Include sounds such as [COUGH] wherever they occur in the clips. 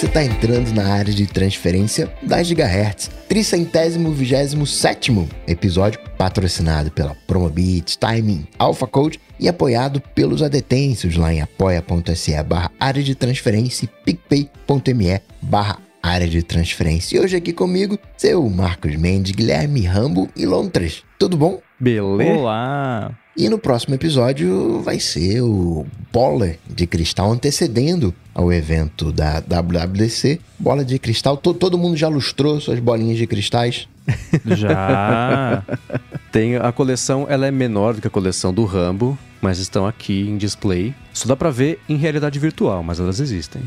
você está entrando na área de transferência da Gigahertz. Tricentésimo vigésimo sétimo episódio, patrocinado pela Promobit, Timing, Alpha Code e apoiado pelos adetêncios lá em apoia.se barra área de transferência e picpay.me barra área de transferência. E hoje aqui comigo, seu Marcos Mendes, Guilherme Rambo e Londres. Tudo bom? Beleza? Olá! E no próximo episódio vai ser o Bola de Cristal antecedendo ao evento da WWDC. Bola de Cristal, to todo mundo já lustrou suas bolinhas de cristais? Já! [LAUGHS] Tem a coleção, ela é menor do que a coleção do Rambo, mas estão aqui em display. Só dá pra ver em realidade virtual, mas elas existem.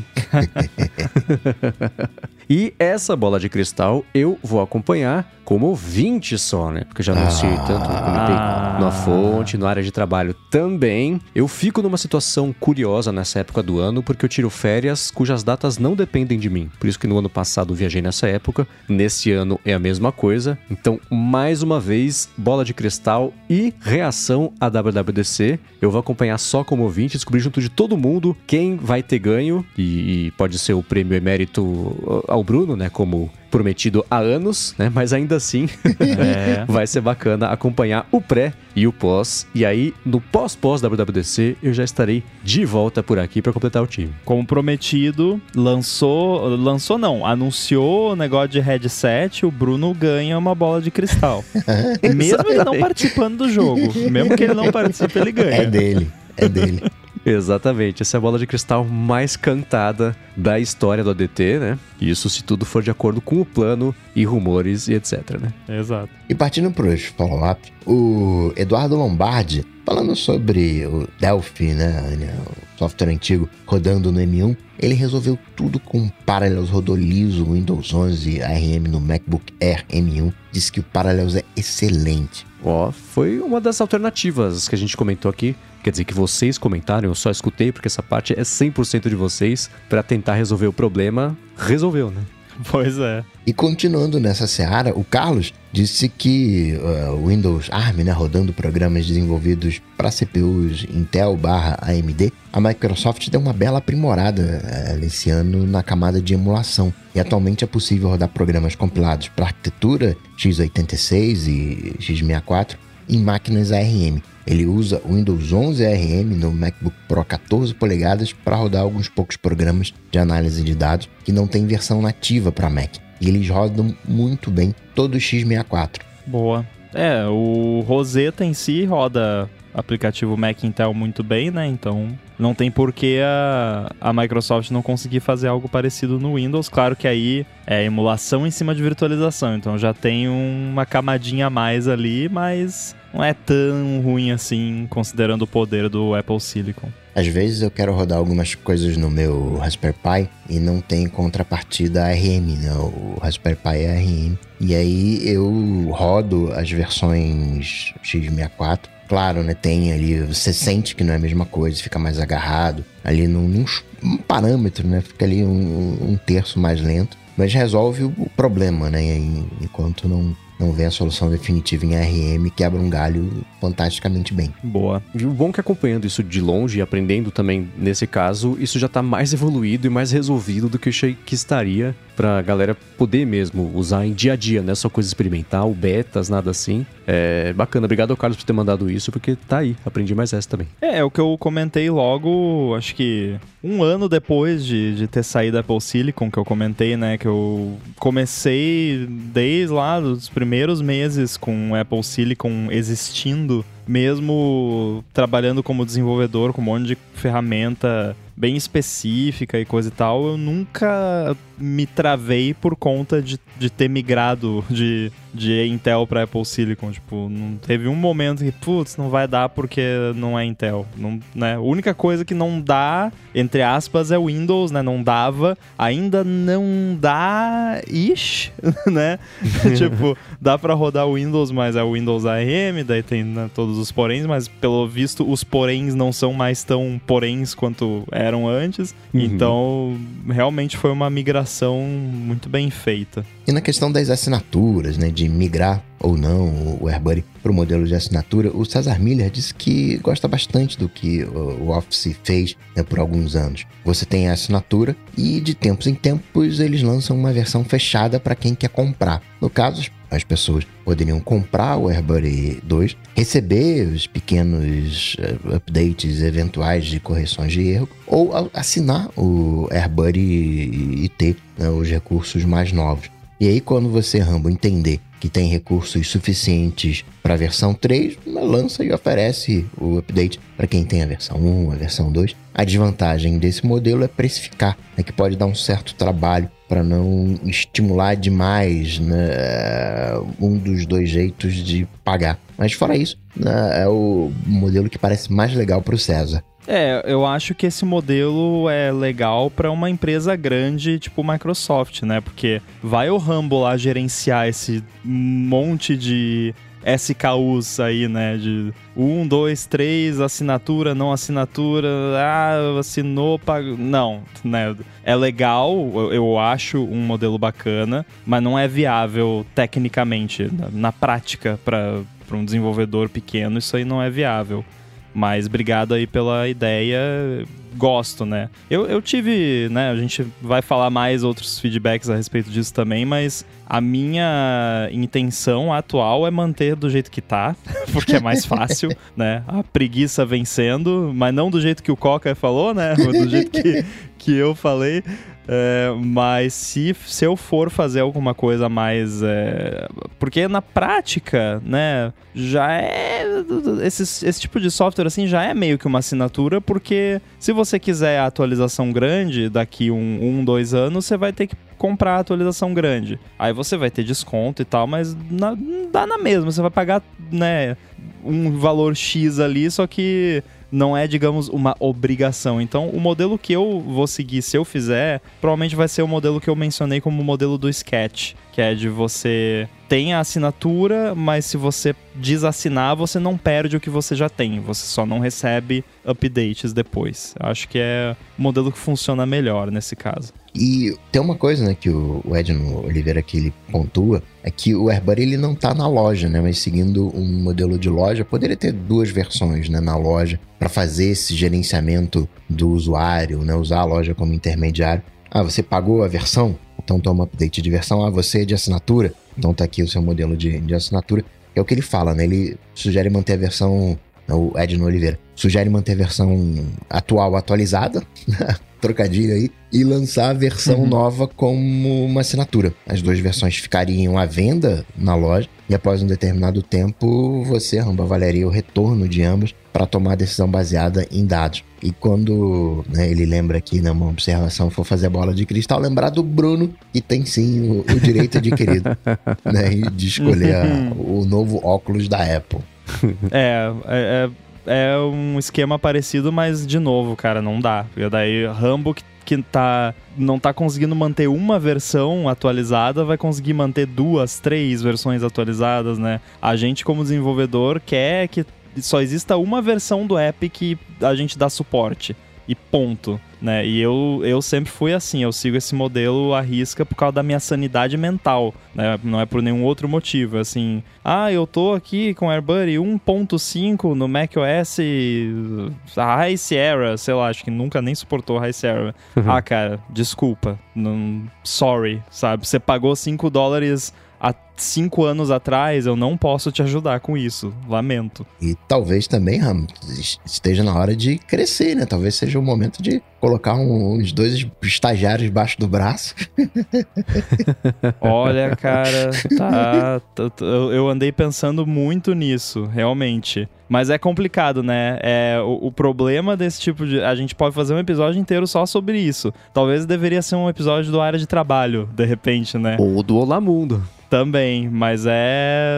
[LAUGHS] e essa bola de cristal eu vou acompanhar como ouvinte só, né? Porque eu já anunciei ah, tanto comentei na fonte, na área de trabalho também. Eu fico numa situação curiosa nessa época do ano, porque eu tiro férias cujas datas não dependem de mim. Por isso que no ano passado eu viajei nessa época, nesse ano é a mesma coisa. Então, mais uma vez, bola de cristal e reação à WWDC. Eu vou acompanhar só como ouvinte, descobrir junto de todo mundo quem vai ter ganho, e, e pode ser o prêmio emérito ao Bruno, né? Como prometido há anos, né? Mas ainda assim [LAUGHS] é. [LAUGHS] vai ser bacana acompanhar o pré e o pós. E aí, no pós-pós WWDC, eu já estarei de volta por aqui para completar o time. Como prometido, lançou. Lançou não, anunciou o negócio de headset, o Bruno ganha uma bola de cristal. [LAUGHS] mesmo ele não participando do jogo. Mesmo que ele não participe, ele ganha. É dele. É dele. Exatamente, essa é a bola de cristal mais cantada da história do ADT, né? Isso se tudo for de acordo com o plano e rumores e etc, né? Exato. E partindo para os follow-up, o Eduardo Lombardi, falando sobre o Delphi, né? O software antigo rodando no M1, ele resolveu tudo com Parallels rodou liso Windows 11 ARM no MacBook Air M1. Disse que o Parallels é excelente. Ó, oh, foi uma das alternativas que a gente comentou aqui Quer dizer que vocês comentaram, eu só escutei porque essa parte é 100% de vocês para tentar resolver o problema. Resolveu, né? Pois é. E continuando nessa seara, o Carlos disse que uh, o uh, Windows ARM, né, rodando programas desenvolvidos para CPUs Intel barra AMD, a Microsoft deu uma bela aprimorada uh, esse ano na camada de emulação. E atualmente é possível rodar programas compilados para arquitetura x86 e x64 em máquinas ARM. Ele usa o Windows 11 ARM no MacBook Pro 14 polegadas para rodar alguns poucos programas de análise de dados que não tem versão nativa para Mac. E eles rodam muito bem todo o x64. Boa. É, o Rosetta em si roda aplicativo Mac Intel muito bem, né? Então não tem por que a, a Microsoft não conseguir fazer algo parecido no Windows. Claro que aí é emulação em cima de virtualização, então já tem uma camadinha a mais ali, mas não é tão ruim assim, considerando o poder do Apple Silicon. Às vezes eu quero rodar algumas coisas no meu Raspberry Pi e não tem contrapartida ARM, né? O Raspberry Pi é ARM. E aí eu rodo as versões x64. Claro, né? Tem ali, você sente que não é a mesma coisa, fica mais agarrado. Ali num, num parâmetro, né? Fica ali um, um terço mais lento mas resolve o problema, né? Enquanto não não vê a solução definitiva em ARM, quebra um galho fantasticamente bem. Boa. E o bom é que acompanhando isso de longe e aprendendo também nesse caso, isso já está mais evoluído e mais resolvido do que eu achei que estaria pra galera poder mesmo usar em dia a dia, não é só coisa experimental, betas, nada assim. É bacana. Obrigado ao Carlos por ter mandado isso, porque tá aí. Aprendi mais essa também. É, é o que eu comentei logo, acho que um ano depois de, de ter saído da Apple Silicon, que eu comentei, né? Que eu comecei desde lá dos primeiros meses com o Apple Silicon existindo, mesmo trabalhando como desenvolvedor com um monte de ferramenta bem específica e coisa e tal, eu nunca me travei por conta de, de ter migrado de, de Intel para Apple Silicon. Tipo, não teve um momento que, putz, não vai dar porque não é Intel. Não, né? A única coisa que não dá, entre aspas, é Windows, né? Não dava. Ainda não dá, ish, [LAUGHS] né? [LAUGHS] tipo, dá para rodar Windows, mas é o Windows ARM, daí tem né, todos os poréns, mas pelo visto os poréns não são mais tão poréns quanto eram antes. Uhum. Então, realmente foi uma migração muito bem feita. E na questão das assinaturas, né, de migrar ou não o AirBuddy para o modelo de assinatura, o Cesar Miller disse que gosta bastante do que o Office fez né, por alguns anos. Você tem a assinatura e de tempos em tempos eles lançam uma versão fechada para quem quer comprar. No caso, as pessoas poderiam comprar o AirBuddy 2, receber os pequenos uh, updates eventuais de correções de erro, ou assinar o AirBuddy e ter né, os recursos mais novos. E aí, quando você, Rambo, entender que tem recursos suficientes para a versão 3, lança e oferece o update para quem tem a versão 1, a versão 2. A desvantagem desse modelo é precificar, né, que pode dar um certo trabalho para não estimular demais né, um dos dois jeitos de pagar. Mas fora isso, né, é o modelo que parece mais legal para o César. É, eu acho que esse modelo é legal para uma empresa grande, tipo Microsoft, né? Porque vai o Rumble lá gerenciar esse monte de SKUs aí, né? De um, dois, três, assinatura, não assinatura, ah, assinou, pagou. Não, né? É legal, eu acho um modelo bacana, mas não é viável tecnicamente, na prática, para um desenvolvedor pequeno, isso aí não é viável. Mas obrigado aí pela ideia. Gosto, né? Eu, eu tive, né? A gente vai falar mais outros feedbacks a respeito disso também, mas a minha intenção atual é manter do jeito que tá, [LAUGHS] porque é mais fácil, [LAUGHS] né? A preguiça vencendo, mas não do jeito que o Coca falou, né? [LAUGHS] Do jeito que, que eu falei. É, mas se, se eu for fazer alguma coisa mais. É, porque na prática, né, já é. Esse, esse tipo de software assim já é meio que uma assinatura, porque se você quiser a atualização grande daqui um, um dois anos, você vai ter que comprar a atualização grande. Aí você vai ter desconto e tal, mas na, dá na mesma. Você vai pagar, né, um valor X ali, só que não é, digamos, uma obrigação. Então, o modelo que eu vou seguir se eu fizer, provavelmente vai ser o modelo que eu mencionei como o modelo do Sketch, que é de você tem a assinatura, mas se você desassinar, você não perde o que você já tem, você só não recebe updates depois. Acho que é o modelo que funciona melhor nesse caso. E tem uma coisa, né, que o Edno Oliveira aqui ele pontua, é que o AirBuddy ele não tá na loja, né, mas seguindo um modelo de loja, poderia ter duas versões, né, na loja para fazer esse gerenciamento do usuário, né, usar a loja como intermediário. Ah, você pagou a versão? Então toma update de versão. Ah, você é de assinatura? Então tá aqui o seu modelo de, de assinatura. É o que ele fala, né? Ele sugere manter a versão o Edno Oliveira, sugere manter a versão atual atualizada, [LAUGHS] trocadilho aí, e lançar a versão uhum. nova como uma assinatura. As duas versões ficariam à venda na loja e após um determinado tempo você, Ramba, avaliaria o retorno de ambos para tomar a decisão baseada em dados. E quando né, ele lembra aqui, né, observação, for fazer a bola de cristal, lembrar do Bruno, que tem sim o, o direito adquirido [LAUGHS] né, de escolher a, o novo óculos da Apple. [LAUGHS] é, é, é, é um esquema parecido, mas de novo, cara, não dá. Porque daí Rambo que, que tá, não tá conseguindo manter uma versão atualizada, vai conseguir manter duas, três versões atualizadas, né? A gente, como desenvolvedor, quer que só exista uma versão do app que a gente dá suporte e ponto, né? E eu, eu sempre fui assim, eu sigo esse modelo à risca por causa da minha sanidade mental, né? Não é por nenhum outro motivo, assim, ah, eu tô aqui com AirBuddy 1.5 no macOS a High Sierra, sei lá, acho que nunca nem suportou High Sierra. Uhum. Ah, cara, desculpa, não, sorry, sabe? Você pagou 5 dólares há cinco anos atrás, eu não posso te ajudar com isso. Lamento. E talvez também, Ram, esteja na hora de crescer, né? Talvez seja o momento de colocar um, uns dois estagiários debaixo do braço. [LAUGHS] Olha, cara, tá, tá, tá. Eu andei pensando muito nisso, realmente. Mas é complicado, né? É, o, o, problema desse tipo de. A gente pode fazer um episódio inteiro só sobre isso. Talvez deveria ser um episódio do área de trabalho, de repente, né? Ou do Olá Mundo. Também, mas é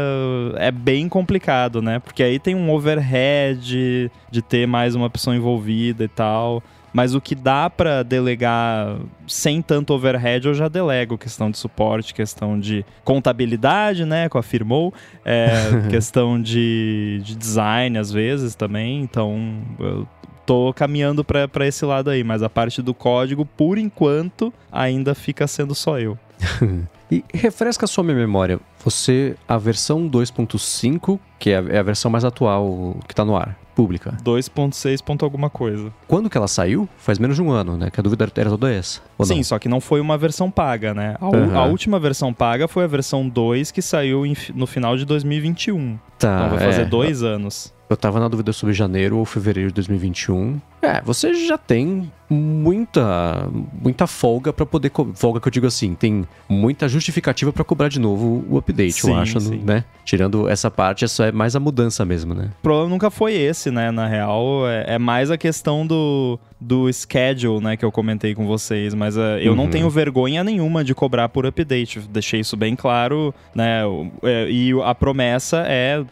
é bem complicado, né? Porque aí tem um overhead de ter mais uma pessoa envolvida e tal. mas o que dá para delegar sem tanto overhead eu já delego questão de suporte, questão de contabilidade, né, com a Firmou, é, [LAUGHS] questão de, de design às vezes também, então eu tô caminhando para esse lado aí, mas a parte do código, por enquanto, ainda fica sendo só eu. [LAUGHS] e refresca a sua memória. Você, a versão 2.5, que é a, é a versão mais atual que está no ar, pública. 2.6 ponto alguma coisa. Quando que ela saiu? Faz menos de um ano, né? Que a dúvida era toda essa. Sim, não? só que não foi uma versão paga, né? A, uhum. a, última versão paga foi a versão 2 que saiu no final de 2021. Tá. Vai fazer é. dois anos. Eu tava na dúvida sobre janeiro ou fevereiro de 2021. É, você já tem muita muita folga para poder folga que eu digo assim, tem muita justificativa para cobrar de novo o update, sim, eu acho, sim. né? Tirando essa parte, isso é mais a mudança mesmo, né? O problema nunca foi esse, né, na real, é, é mais a questão do do schedule, né, que eu comentei com vocês, mas uh, eu uhum. não tenho vergonha nenhuma de cobrar por update, deixei isso bem claro, né, é, e a promessa é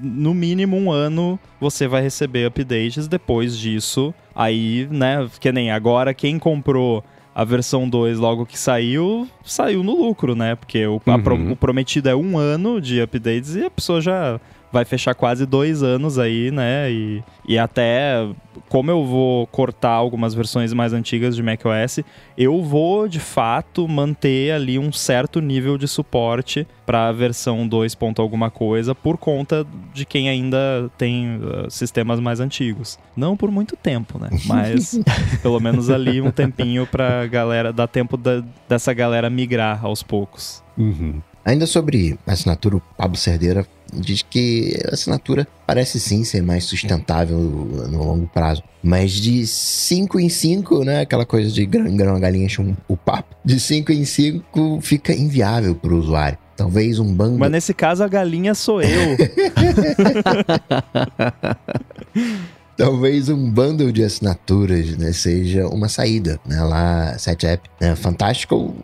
no mínimo um ano você vai receber updates, depois disso, aí, né, que nem agora quem comprou a versão 2 logo que saiu, saiu no lucro, né? Porque o, uhum. pro, o prometido é um ano de updates e a pessoa já vai fechar quase dois anos aí, né? E, e até como eu vou cortar algumas versões mais antigas de macOS, eu vou de fato manter ali um certo nível de suporte para a versão 2. alguma coisa por conta de quem ainda tem uh, sistemas mais antigos. Não por muito tempo, né? [LAUGHS] Mas pelo menos ali um tempinho para galera dar tempo da, dessa galera migrar aos poucos. Uhum. Ainda sobre a assinatura, o Pablo Cerdeira diz que a assinatura parece sim ser mais sustentável no longo prazo. Mas de 5 em 5, né? Aquela coisa de grão, grão a galinha enche um, o papo. De 5 em 5 fica inviável para o usuário. Talvez um bando. Mas nesse caso a galinha sou eu. [LAUGHS] talvez um bundle de assinaturas né, seja uma saída. Né? Lá, 7app, né? Fantástico,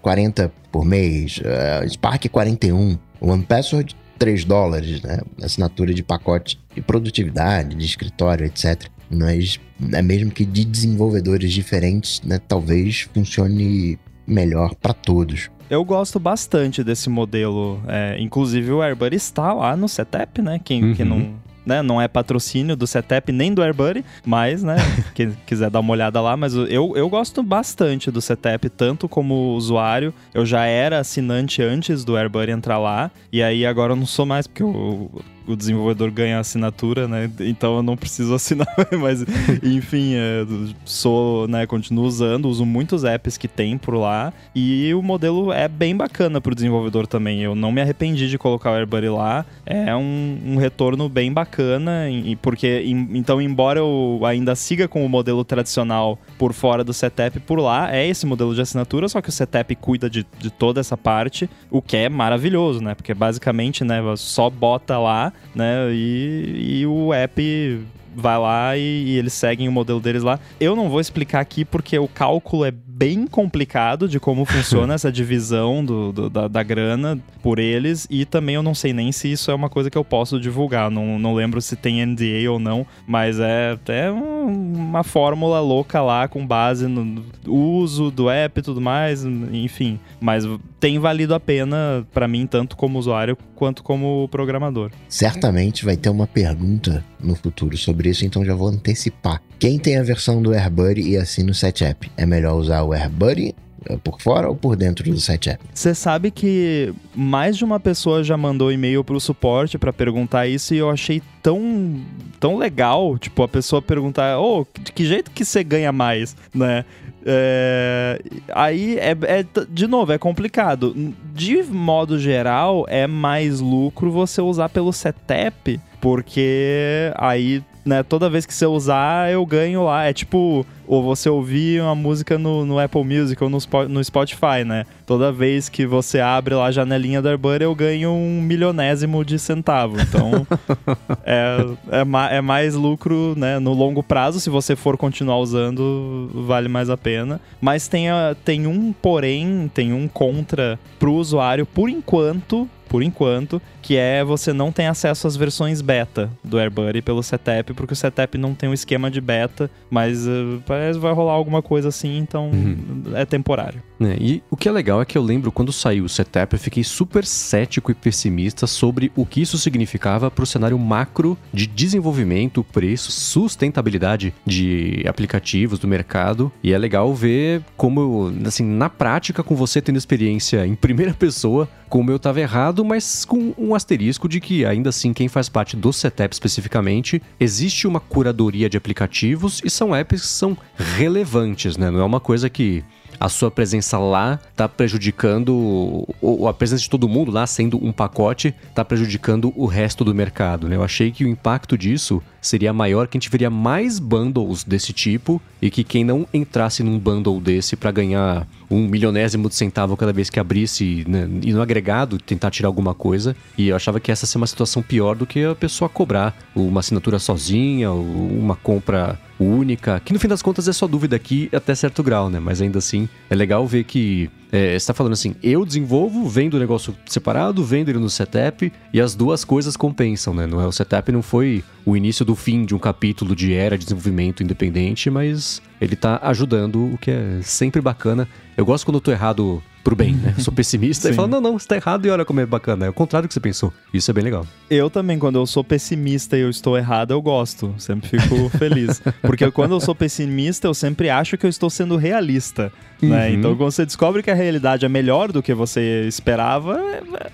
40 por mês, uh, Spark 41, One Password 3 dólares, né? Assinatura de pacote de produtividade, de escritório, etc. Mas é mesmo que de desenvolvedores diferentes, né? Talvez funcione melhor para todos. Eu gosto bastante desse modelo. É, inclusive o AirBuddy está lá no setup, né? Quem, uhum. quem não né? Não é patrocínio do Setep nem do AirBuddy, mas, né? [LAUGHS] quem quiser dar uma olhada lá, mas eu, eu gosto bastante do Setep, tanto como usuário. Eu já era assinante antes do AirBuddy entrar lá, e aí agora eu não sou mais, porque eu o desenvolvedor ganha assinatura, né? Então eu não preciso [LAUGHS] assinar, mas enfim, é, sou, né, continuo usando, uso muitos apps que tem por lá e o modelo é bem bacana para o desenvolvedor também. Eu não me arrependi de colocar o AirBuddy lá, é um, um retorno bem bacana, e, porque então embora eu ainda siga com o modelo tradicional por fora do setup por lá, é esse modelo de assinatura, só que o setup cuida de, de toda essa parte, o que é maravilhoso, né? Porque basicamente, né, só bota lá né? E, e o app vai lá e, e, eles seguem o modelo deles lá. Eu não vou explicar aqui porque o cálculo é bem complicado de como funciona [LAUGHS] essa divisão do, do da, da, grana por eles e também eu não sei nem se isso é uma coisa que eu posso divulgar. Não, não lembro se tem NDA ou não, mas é, é uma fórmula louca lá com base no uso do app e tudo mais, enfim. Mas tem valido a pena para mim, tanto como usuário quanto como programador. Certamente vai ter uma pergunta no futuro sobre isso, então já vou antecipar. Quem tem a versão do AirBuddy e assina o SetApp, é melhor usar o AirBuddy é, por fora ou por dentro do SetApp? Você sabe que mais de uma pessoa já mandou e-mail pro suporte para perguntar isso e eu achei tão, tão legal, tipo, a pessoa perguntar, ô, oh, de que jeito que você ganha mais, né? É, aí, é, é, de novo, é complicado. De modo geral, é mais lucro você usar pelo setup, porque aí né? Toda vez que você usar, eu ganho lá. É tipo, ou você ouvir uma música no, no Apple Music ou no, no Spotify, né? Toda vez que você abre lá a janelinha da Airbury, eu ganho um milionésimo de centavo. Então, [LAUGHS] é, é, ma é, mais lucro, né? No longo prazo, se você for continuar usando, vale mais a pena. Mas tem, a, tem um porém, tem um contra pro usuário, por enquanto, por enquanto, que é você não tem acesso às versões beta do AirBuddy pelo setup, porque o setup não tem um esquema de beta, mas uh, parece que vai rolar alguma coisa assim, então uhum. é temporário. É, e o que é legal é que eu lembro quando saiu o setup, eu fiquei super cético e pessimista sobre o que isso significava para o cenário macro de desenvolvimento, preço, sustentabilidade de aplicativos do mercado. E é legal ver como, assim, na prática, com você tendo experiência em primeira pessoa, como eu estava errado, mas com um asterisco de que, ainda assim, quem faz parte do setup especificamente, existe uma curadoria de aplicativos e são apps que são relevantes, né? Não é uma coisa que a sua presença lá está prejudicando, ou a presença de todo mundo lá sendo um pacote, está prejudicando o resto do mercado. Né? Eu achei que o impacto disso seria maior, que a gente veria mais bundles desse tipo e que quem não entrasse num bundle desse para ganhar um milionésimo de centavo cada vez que abrisse né, e no agregado tentar tirar alguma coisa. E eu achava que essa seria uma situação pior do que a pessoa cobrar uma assinatura sozinha, uma compra única, que no fim das contas é só dúvida aqui até certo grau, né? Mas ainda assim é legal ver que é, está falando assim, eu desenvolvo, vendo o negócio separado, vendo ele no setup e as duas coisas compensam, né? Não é, o setup não foi o início do fim de um capítulo de era de desenvolvimento independente, mas ele está ajudando, o que é sempre bacana. Eu gosto quando eu tô errado pro bem, né? Sou pessimista e falo, não, não, você tá errado e olha como é bacana. É o contrário do que você pensou. Isso é bem legal. Eu também, quando eu sou pessimista e eu estou errado, eu gosto. Sempre fico [LAUGHS] feliz. Porque quando eu sou pessimista, eu sempre acho que eu estou sendo realista. Né? Uhum. Então, quando você descobre que a realidade é melhor do que você esperava,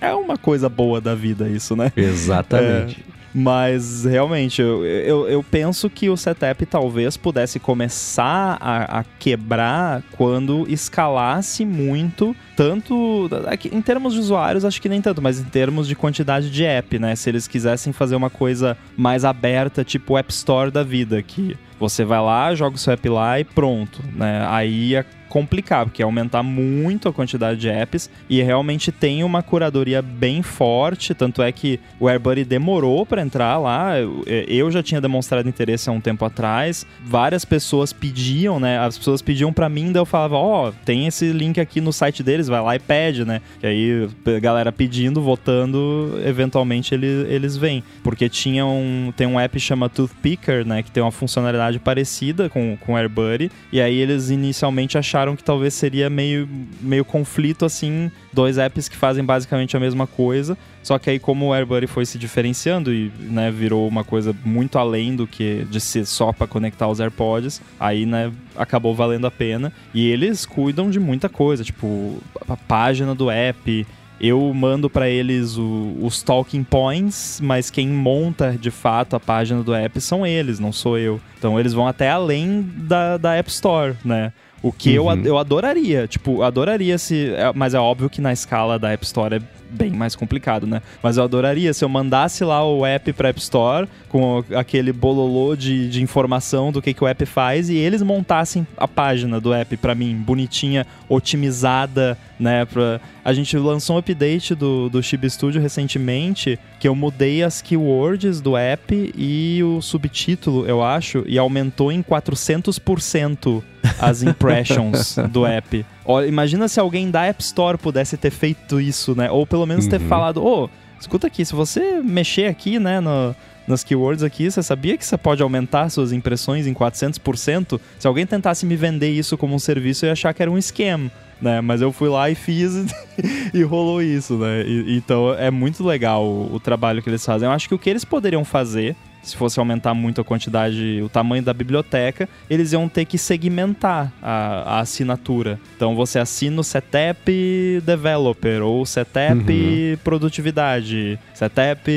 é, é uma coisa boa da vida isso, né? Exatamente. É... Mas realmente, eu, eu, eu, penso que o setup talvez pudesse começar a, a, quebrar quando escalasse muito, tanto. Em termos de usuários, acho que nem tanto, mas em termos de quantidade de app, né? Se eles quisessem fazer uma coisa mais aberta, tipo o App Store da vida, que você vai lá, joga o seu app lá e pronto, né? Aí a complicar, porque é aumentar muito a quantidade de apps e realmente tem uma curadoria bem forte, tanto é que o AirBuddy demorou para entrar lá, eu já tinha demonstrado interesse há um tempo atrás, várias pessoas pediam, né, as pessoas pediam para mim, daí eu falava, ó, oh, tem esse link aqui no site deles, vai lá e pede, né, e aí galera pedindo, votando, eventualmente eles, eles vêm, porque tinha um, tem um app chama Toothpicker, né, que tem uma funcionalidade parecida com, com o AirBuddy, e aí eles inicialmente acharam que talvez seria meio, meio conflito, assim, dois apps que fazem basicamente a mesma coisa. Só que aí, como o AirBuddy foi se diferenciando e né, virou uma coisa muito além do que de ser só para conectar os AirPods, aí né, acabou valendo a pena. E eles cuidam de muita coisa, tipo a página do app, eu mando para eles o, os talking points, mas quem monta de fato a página do app são eles, não sou eu. Então eles vão até além da, da App Store, né? O que uhum. eu, eu adoraria, tipo, adoraria se. É, mas é óbvio que na escala da App Store é bem mais complicado, né? Mas eu adoraria se eu mandasse lá o app para App Store com aquele bololô de, de informação do que, que o app faz e eles montassem a página do app para mim, bonitinha, otimizada, né? Pra... A gente lançou um update do, do Chibi Studio recentemente que eu mudei as keywords do app e o subtítulo, eu acho, e aumentou em 400% as [LAUGHS] impressions do app. Olha, imagina se alguém da App Store pudesse ter feito isso, né? Ou pelo menos uhum. ter falado, ô, oh, escuta aqui, se você mexer aqui, né, no, nas keywords aqui, você sabia que você pode aumentar suas impressões em 400%? Se alguém tentasse me vender isso como um serviço, eu ia achar que era um scam. Né, mas eu fui lá e fiz [LAUGHS] e rolou isso, né? E, então é muito legal o, o trabalho que eles fazem. Eu acho que o que eles poderiam fazer se fosse aumentar muito a quantidade, o tamanho da biblioteca, eles iam ter que segmentar a, a assinatura. Então você assina o setup developer ou setup uhum. produtividade, setup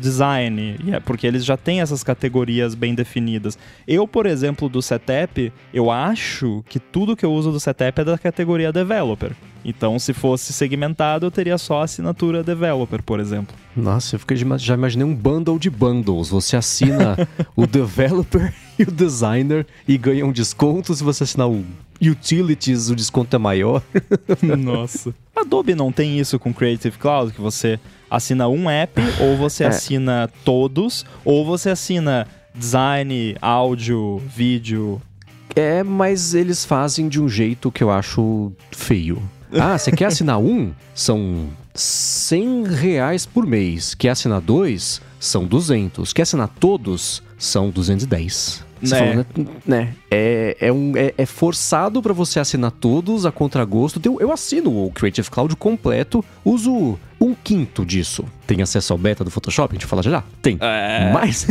design, é porque eles já têm essas categorias bem definidas. Eu, por exemplo, do setup, eu acho que tudo que eu uso do setup é da categoria developer. Então, se fosse segmentado, eu teria só a assinatura developer, por exemplo. Nossa, eu fiquei, já imaginei um bundle de bundles. Você assina [LAUGHS] o developer [LAUGHS] e o designer e ganha um desconto. Se você assinar o utilities, o desconto é maior. [LAUGHS] Nossa. Adobe não tem isso com Creative Cloud, que você assina um app, ou você é. assina todos, ou você assina design, áudio, vídeo. É, mas eles fazem de um jeito que eu acho feio. Ah, você quer assinar um? São 100 reais por mês. Quer assinar dois? São 200. Quer assinar todos? São 210. Você Né. falou, né? né? É, é, um, é, é forçado pra você assinar todos a contragosto. Eu, eu assino o Creative Cloud completo, uso um quinto disso. Tem acesso ao beta do Photoshop? A gente fala já já? Tem. É. Mas,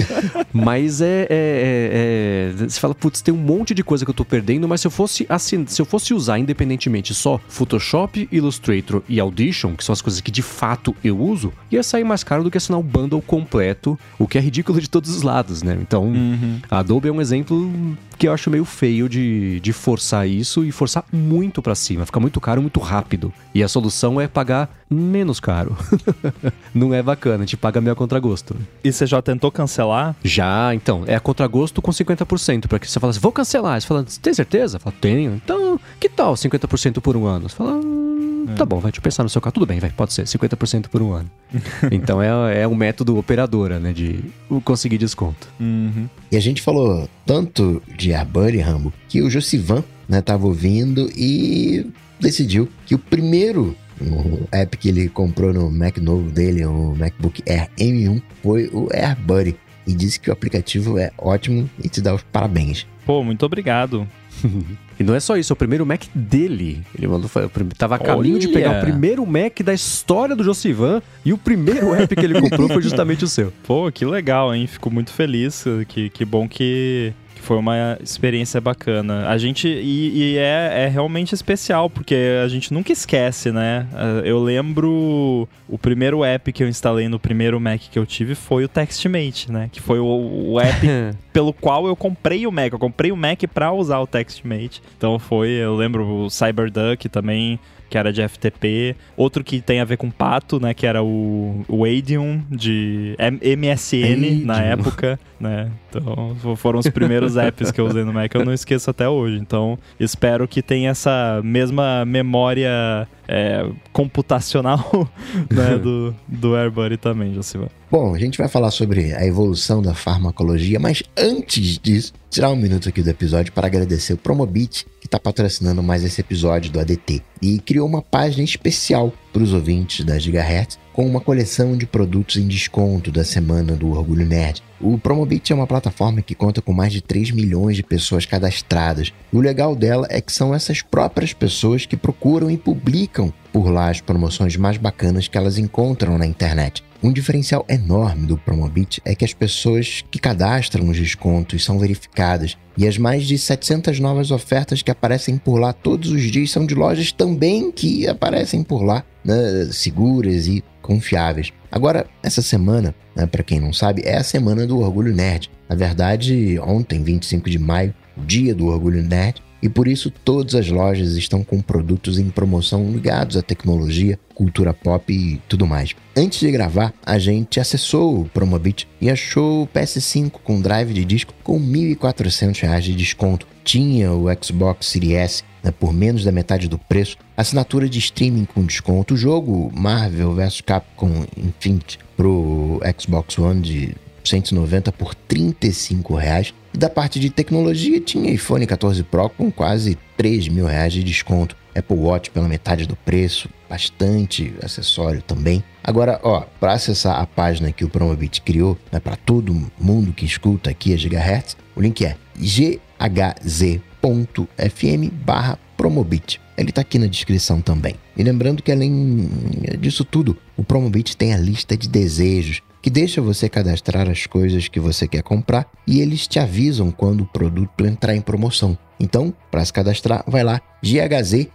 [LAUGHS] mas é, é- é- é- Você fala, putz, tem um monte de coisa que eu tô perdendo, mas se eu fosse assin... se eu fosse usar independentemente só Photoshop, Illustrator e Audition, que são as coisas que de fato eu uso, ia sair mais caro do que assinar o bundle completo, o que é ridículo de todos os lados, né? Então, Uhum. a Adobe é um exemplo que eu acho meio feio de, de forçar isso e forçar muito pra cima. Fica muito caro, muito rápido. E a solução é pagar menos caro. [LAUGHS] Não é bacana, a gente paga meio a contragosto. E você já tentou cancelar? Já, então, é a contragosto com 50%. Pra que você fala assim, vou cancelar. Você fala, tem certeza? Fala, tenho. Então, que tal 50% por um ano? Você fala, hum, tá bom, vai, deixa eu pensar no seu caso. Tudo bem, vai, pode ser, 50% por um ano. [LAUGHS] então é, é um método operadora, né, de conseguir desconto. Uhum. E a gente falou tanto de AirBuddy, Rambo, que o Josivan, né, tava ouvindo e decidiu que o primeiro o app que ele comprou no Mac novo dele, o MacBook Air M1, foi o AirBuddy. E disse que o aplicativo é ótimo e te dá os parabéns. Pô, muito obrigado. [LAUGHS] E não é só isso, é o primeiro Mac dele. Ele mandou, tava a caminho de pegar Olha! o primeiro Mac da história do Josivan e o primeiro app que ele comprou foi [LAUGHS] justamente o seu. Pô, que legal, hein? Fico muito feliz. Que, que bom que, que foi uma experiência bacana. A gente. E, e é, é realmente especial, porque a gente nunca esquece, né? Ah, Eu lembro. O primeiro app que eu instalei no primeiro Mac que eu tive foi o TextMate, né? Que foi o, o app [LAUGHS] pelo qual eu comprei o Mac. Eu comprei o Mac pra usar o TextMate. Então foi, eu lembro o CyberDuck também, que era de FTP. Outro que tem a ver com pato, né? Que era o, o Adium de MSN na Adium. época, [LAUGHS] né? Então fo- foram os primeiros [LAUGHS] apps que eu usei no Mac, eu não esqueço até hoje. Então espero que tenha essa mesma memória é, computacional [LAUGHS] né, do, do AirBuddy também, Josivan. Bom, a gente vai falar sobre a evolução da farmacologia, mas antes disso, tirar um minuto aqui do episódio para agradecer o Promobit, está patrocinando mais esse episódio do ADT, e criou uma página especial para os ouvintes da Gigahertz, com uma coleção de produtos em desconto da semana do Orgulho Nerd. O Promobit é uma plataforma que conta com mais de 3 milhões de pessoas cadastradas. E o legal dela é que são essas próprias pessoas que procuram e publicam por lá as promoções mais bacanas que elas encontram na internet. Um diferencial enorme do Promobit é que as pessoas que cadastram os descontos são verificadas e as mais de 700 novas ofertas que aparecem por lá todos os dias são de lojas também que aparecem por lá, né, seguras e confiáveis. Agora, essa semana, né, para quem não sabe, é a semana do Orgulho Nerd. Na verdade, ontem, 25 de maio, o dia do Orgulho Nerd, e por isso todas as lojas estão com produtos em promoção ligados à tecnologia, cultura pop e tudo mais. Antes de gravar, a gente acessou o Promobit e achou o PS5 com drive de disco com 1.400 reais de desconto. Tinha o Xbox Series S né, por menos da metade do preço, assinatura de streaming com desconto, o jogo Marvel vs Capcom Infinite pro Xbox One de 190 por 35 reais. E da parte de tecnologia tinha iPhone 14 Pro com quase 3 mil reais de desconto. Apple Watch pela metade do preço, bastante acessório também. Agora, ó, para acessar a página que o Promobit criou, né, para todo mundo que escuta aqui a Gigahertz, o link é ghz.fm barra Promobit. Ele está aqui na descrição também. E lembrando que além disso tudo, o Promobit tem a lista de desejos que deixa você cadastrar as coisas que você quer comprar e eles te avisam quando o produto entrar em promoção. Então, para se cadastrar, vai lá ghz.fm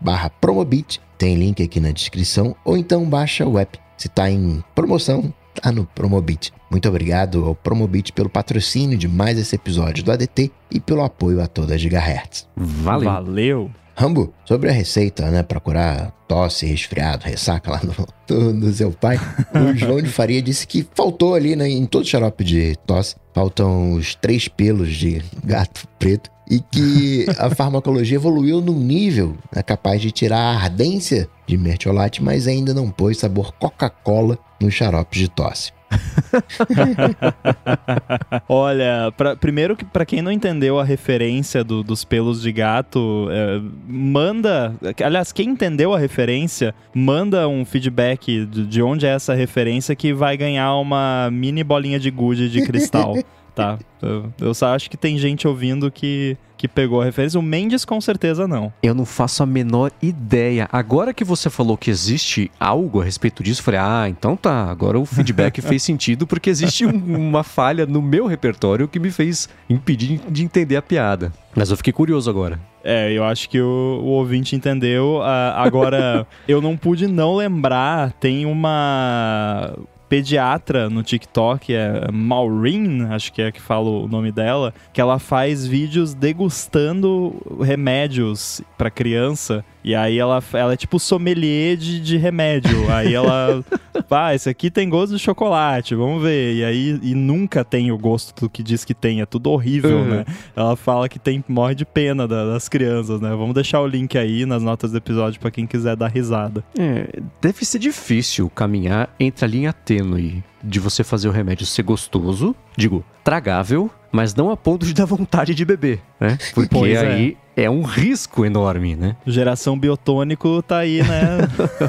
barra Promobit, tem link aqui na descrição, ou então baixa o app. Se está em promoção, tá no Promobit. Muito obrigado ao Promobit pelo patrocínio de mais esse episódio do ADT e pelo apoio a toda a Gigahertz. Valeu. Valeu. Rambo, sobre a receita, né, pra curar tosse, resfriado, ressaca lá no, do, do seu pai, o [LAUGHS] João de Faria disse que faltou ali, né, em todo xarope de tosse, faltam os três pelos de gato preto e que [LAUGHS] a farmacologia evoluiu num nível né, capaz de tirar a ardência de mertiolate, mas ainda não pôs sabor Coca-Cola nos xaropes de tosse. [LAUGHS] Olha, pra, primeiro que para quem não entendeu a referência do, dos pelos de gato, é, manda. Aliás, quem entendeu a referência, manda um feedback de, de onde é essa referência que vai ganhar uma mini bolinha de gude de cristal. [LAUGHS] tá? Eu, eu só acho que tem gente ouvindo que, que pegou a referência. O Mendes com certeza não. Eu não faço a menor ideia. Agora que você falou que existe algo a respeito disso, eu falei, ah, então tá. Agora o feedback [LAUGHS] fez sentido porque existe um, uma falha no meu repertório que me fez impedir de entender a piada. Mas eu fiquei curioso agora. É, eu acho que o, o ouvinte entendeu. Uh, agora, [LAUGHS] eu não pude não lembrar, tem uma pediatra no TikTok, é Maureen, acho que é que fala o nome dela, que ela faz vídeos degustando remédios para criança e aí ela, ela é tipo sommelier de, de remédio. Aí ela. [LAUGHS] ah, esse aqui tem gosto de chocolate, vamos ver. E aí e nunca tem o gosto do que diz que tem. É tudo horrível, uhum. né? Ela fala que tem, morre de pena da, das crianças, né? Vamos deixar o link aí nas notas do episódio para quem quiser dar risada. É, deve ser difícil caminhar entre a linha tênue de você fazer o remédio ser gostoso, digo, tragável, mas não a ponto de dar vontade de beber, né? [LAUGHS] Porque pois é. aí é. um risco enorme, né? Geração biotônico tá aí, né?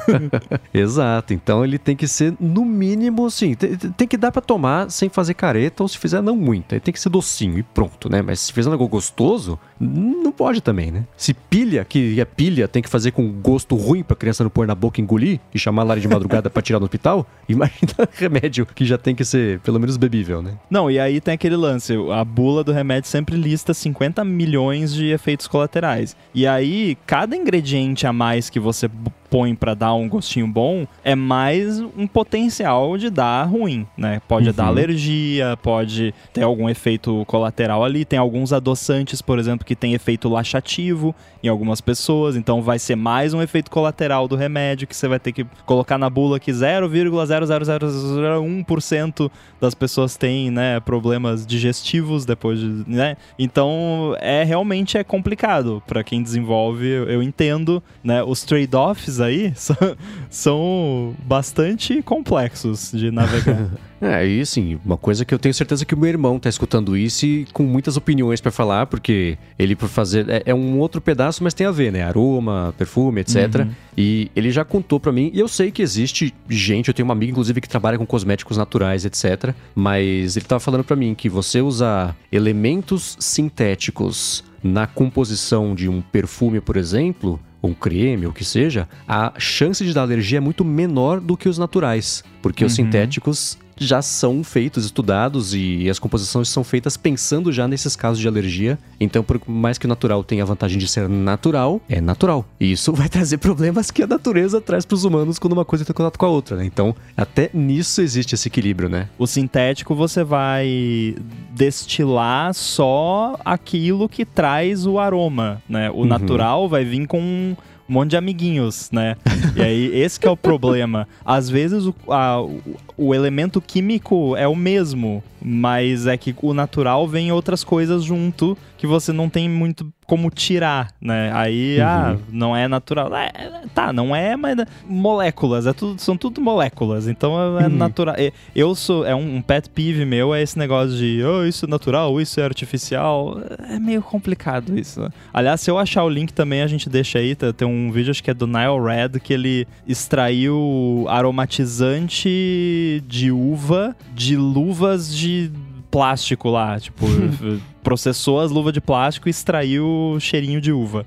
[LAUGHS] Exato. Então ele tem que ser, no mínimo, assim, tem, tem que dar para tomar sem fazer careta, ou se fizer, não muito. Aí tem que ser docinho e pronto, né? Mas se fizer algo gostoso, não pode também, né? Se pilha, que é pilha, tem que fazer com gosto ruim pra criança não pôr na boca e engolir e chamar lá de madrugada para tirar no hospital, [LAUGHS] imagina [LAUGHS] remédio que já tem que ser pelo menos bebível, né? Não, e aí tem aquele lance, a bula do remédio sempre lista 50 milhões de efeitos colaterais. E aí, cada ingrediente a mais que você põe para dar um gostinho bom é mais um potencial de dar ruim, né? Pode uhum. dar alergia, pode ter algum efeito colateral ali. Tem alguns adoçantes, por exemplo, que tem efeito laxativo em algumas pessoas, então vai ser mais um efeito colateral do remédio que você vai ter que colocar na bula que 0,00001% das pessoas têm, né, problemas digestivos depois de, né? Então, é realmente é complicado para quem desenvolve, eu entendo, né, os trade-offs aí [LAUGHS] são, são bastante complexos de navegar. [LAUGHS] É, e assim, uma coisa que eu tenho certeza que o meu irmão tá escutando isso e com muitas opiniões para falar, porque ele por fazer. É, é, um outro pedaço, mas tem a ver, né? Aroma, perfume, etc. Uhum. E ele já contou para mim, e eu sei que existe gente, eu tenho uma amiga, inclusive, que trabalha com cosméticos naturais, etc. Mas ele tava falando para mim que você usar elementos sintéticos na composição de um perfume, por exemplo, um creme, ou o que seja, a chance de dar alergia é muito menor do que os naturais. Porque uhum. os sintéticos já são feitos, estudados e as composições são feitas pensando já nesses casos de alergia. Então, por mais que o natural tenha a vantagem de ser natural, é natural. E isso [LAUGHS] vai trazer problemas que a natureza traz para os humanos quando uma coisa tem contato com a outra, né? Então, até nisso existe esse equilíbrio, né? O sintético você vai destilar só aquilo que traz o aroma, né? O uhum. natural vai vir com um monte de amiguinhos, né? e aí, esse é o problema. Às vezes o, a, o elemento químico é o mesmo, mas é que o natural vem outras coisas junto que você não tem muito como tirar, né? Aí, uhum. ah, não é natural. É, tá, não é, mas moléculas, é tudo, são tudo moléculas, então é, é uhum. natural. Eu sou, é um, um, pet peeve meu, é esse negócio de, oh, isso é natural, isso é artificial. É meio complicado isso. Né? Aliás, se eu achar o link também, a gente deixa aí, tá, tem um vídeo, acho que é do Nile Red, que ele extraiu aromatizante de uva de luvas de plástico lá, tipo, [LAUGHS] processou as luvas de plástico e extraiu o cheirinho de uva.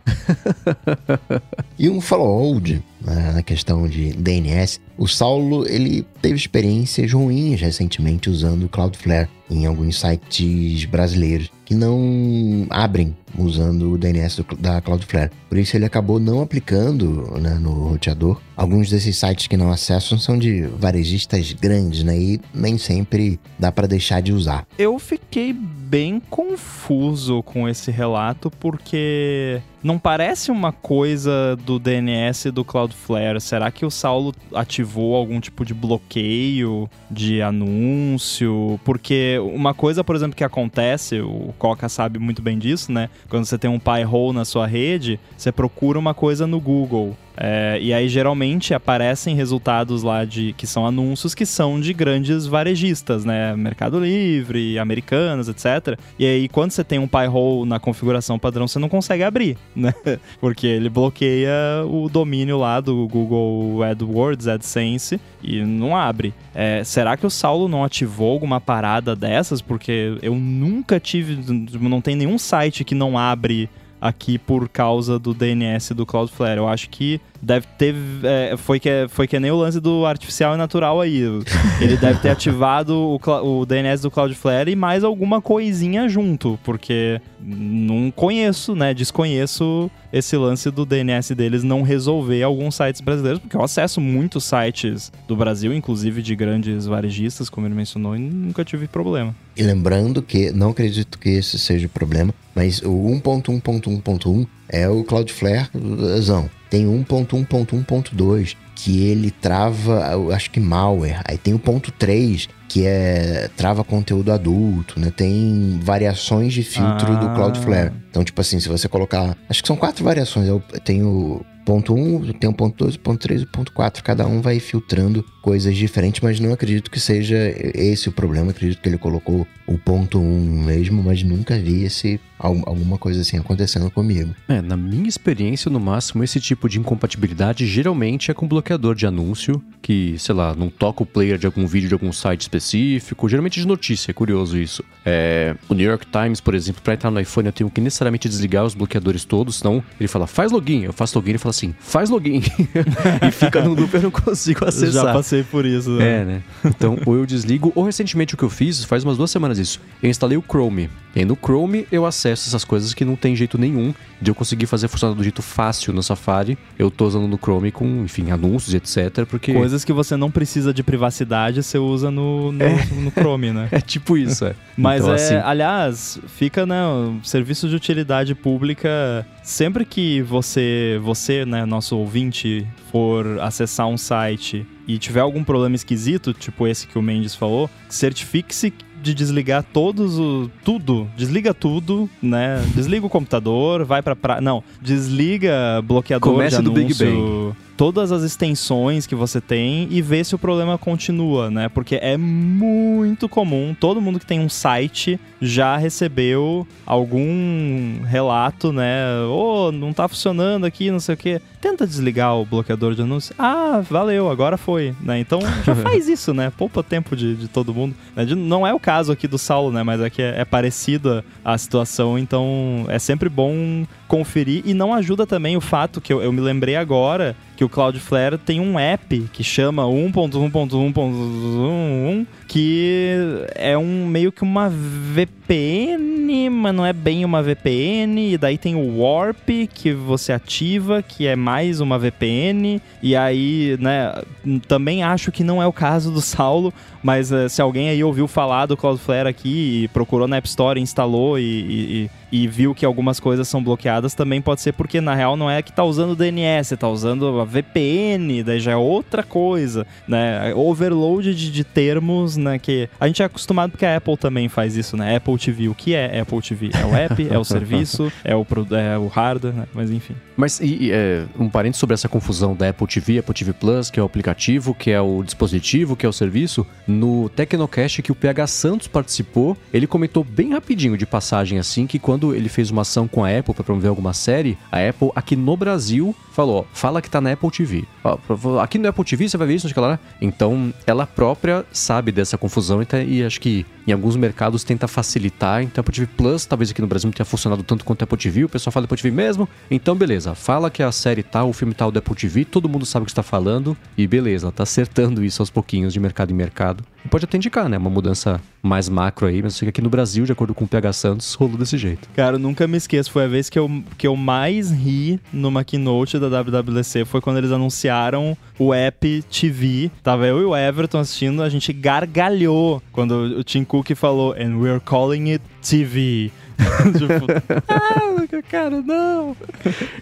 e um follow-old né, na questão de DNS, o Saulo ele teve experiências ruins recentemente usando o Cloudflare em alguns sites brasileiros que não abrem usando o DNS da Cloudflare. Por isso ele acabou não aplicando né, no roteador. Alguns desses sites que não acessam são de varejistas grandes, né? E nem sempre dá para deixar de usar. Eu fiquei bem confuso com esse relato porque não parece uma coisa do DNS do Cloudflare. Será que o Saulo ativou algum tipo de bloqueio de anúncio? Porque uma coisa, por exemplo, que acontece, o Coca sabe muito bem disso, né? Quando você tem um Pi-hole na sua rede, você procura uma coisa no Google É, e aí geralmente aparecem resultados lá de que são anúncios que são de grandes varejistas, né? Mercado Livre, Americanas, etc. E aí quando você tem um Pi-hole na configuração padrão, você não consegue abrir, [LAUGHS] né? Porque ele bloqueia o domínio lá do Google AdWords, AdSense e não abre. É, será que o Saulo não ativou alguma parada dessas? Porque eu nunca tive, não tem nenhum site que não abre aqui por causa do DNS do Cloudflare. Eu acho que deve ter. É, foi, que, foi que nem o lance do artificial e natural aí. [LAUGHS] Ele deve ter ativado o, o, DNS do Cloudflare e mais alguma coisinha junto, porque não conheço, né? Desconheço esse lance do DNS deles não resolver alguns sites brasileiros, porque eu acesso muitos sites do Brasil, inclusive de grandes varejistas, como ele mencionou, e nunca tive problema. E lembrando que não acredito que esse seja o problema, mas o 1.1.1.1 é o Cloudflarezão. Tem 1.1.1.2 que ele trava, acho que malware. Aí tem o ponto 3, que é trava conteúdo adulto, né? Tem variações de filtro ah. do Cloudflare. Então, tipo assim, se você colocar, acho que são quatro variações. Tem o ponto 1, tem o ponto 2, o ponto 3 e o ponto 4. Cada um vai filtrando coisas diferentes, mas não acredito que seja esse o problema. Acredito que ele colocou o ponto 1 mesmo, mas nunca vi esse alguma coisa assim acontecendo comigo. É, na minha experiência, no máximo, esse tipo de incompatibilidade geralmente é com bloqueador de anúncio, que, sei lá, não toca o player de algum vídeo de algum site específico, geralmente de notícia, é curioso isso. É, o New York Times, por exemplo, para entrar no iPhone eu tenho que necessariamente desligar os bloqueadores todos, senão ele fala, faz login, eu faço login, ele fala assim, faz login, [LAUGHS] e fica no loop eu não consigo [LAUGHS] acessar. Já passei por isso. Né? É, né? Então, ou eu desligo, ou recentemente o que eu fiz, faz umas duas semanas isso, eu instalei o Chrome, e no Chrome eu acesso essas coisas que não tem jeito nenhum de eu conseguir fazer funcionar do jeito fácil no Safari. Eu tô usando no Chrome com, enfim, anúncios, etc. Porque... Coisas que você não precisa de privacidade, você usa no, no, é. [LAUGHS] no Chrome, né? [LAUGHS] é tipo isso, é. Mas então, é, assim... aliás, fica, né, serviço de utilidade pública, sempre que você, você, né, nosso ouvinte, for acessar um site e tiver algum problema esquisito, tipo esse que o Mendes falou, certifique-se de desligar todos o tudo, desliga tudo, né? Desliga o computador, vai para pra... não, desliga bloqueador Comece de anúncio, do Big Bang. Todas as extensões que você tem e vê se o problema continua, né? Porque é muito comum, todo mundo que tem um site já recebeu algum relato, né? Oh, não tá funcionando aqui, não sei o quê. Tenta desligar o bloqueador de anúncio. Ah, valeu, agora foi, né? Então já [LAUGHS] faz isso, né? Poupa tempo de, de todo mundo. Não é o caso aqui do Saulo, né? Mas aqui é, é parecida a situação, então é sempre bom conferir. E não ajuda também o fato que eu, eu me lembrei agora que o Cloudflare tem um app que chama 1.1.1.1 que é um meio que uma VPN, mas não é bem uma VPN, e daí tem o Warp que você ativa, que é mais uma VPN, e aí, né, também acho que não é o caso do Saulo, mas uh, se alguém aí ouviu falar do Cloudflare aqui e procurou na App Store, instalou e, e, e, viu que algumas coisas são bloqueadas, também pode ser porque na real não é que tá usando o DNS, tá usando a VPN, daí já é outra coisa, né? Overload de, de termos, né? Que a gente é acostumado porque a Apple também faz isso, né? Apple TV, o que é Apple TV? É o app, é o [LAUGHS] serviço, é o, é o hardware, né? Mas enfim. Mas e, é, um parênteses sobre essa confusão da Apple TV, Apple TV Plus, que é o aplicativo, que é o dispositivo, que é o serviço no Tecnocast que o PH Santos participou, ele comentou bem rapidinho de passagem assim que quando ele fez uma ação com a Apple para promover alguma série, a Apple aqui no Brasil falou, ó, fala que tá na Apple TV. Ó, aqui no Apple TV você vai ver isso, não sei lá. Então, ela própria sabe dessa confusão e, tá, e acho que em alguns mercados tenta facilitar. Então, Apple TV Plus, talvez aqui no Brasil não tenha funcionado tanto quanto a Apple TV, o pessoal fala Apple TV mesmo. Então, beleza, fala que a série tal, o filme tal da Apple TV, todo mundo sabe o que está falando e beleza, tá acertando isso aos pouquinhos de mercado em mercado. Pode até indicar, né? Uma mudança mais macro aí, mas eu sei que aqui no Brasil, de acordo com o PH Santos, rolou desse jeito. Cara, eu nunca me esqueço. Foi a vez que eu, que eu mais ri numa keynote da WWDC. Foi quando eles anunciaram o app TV. Tava eu e o Everton assistindo, a gente gargalhou quando o Tim Cook falou, and we're calling it TV. [LAUGHS] tipo, ah, cara, não.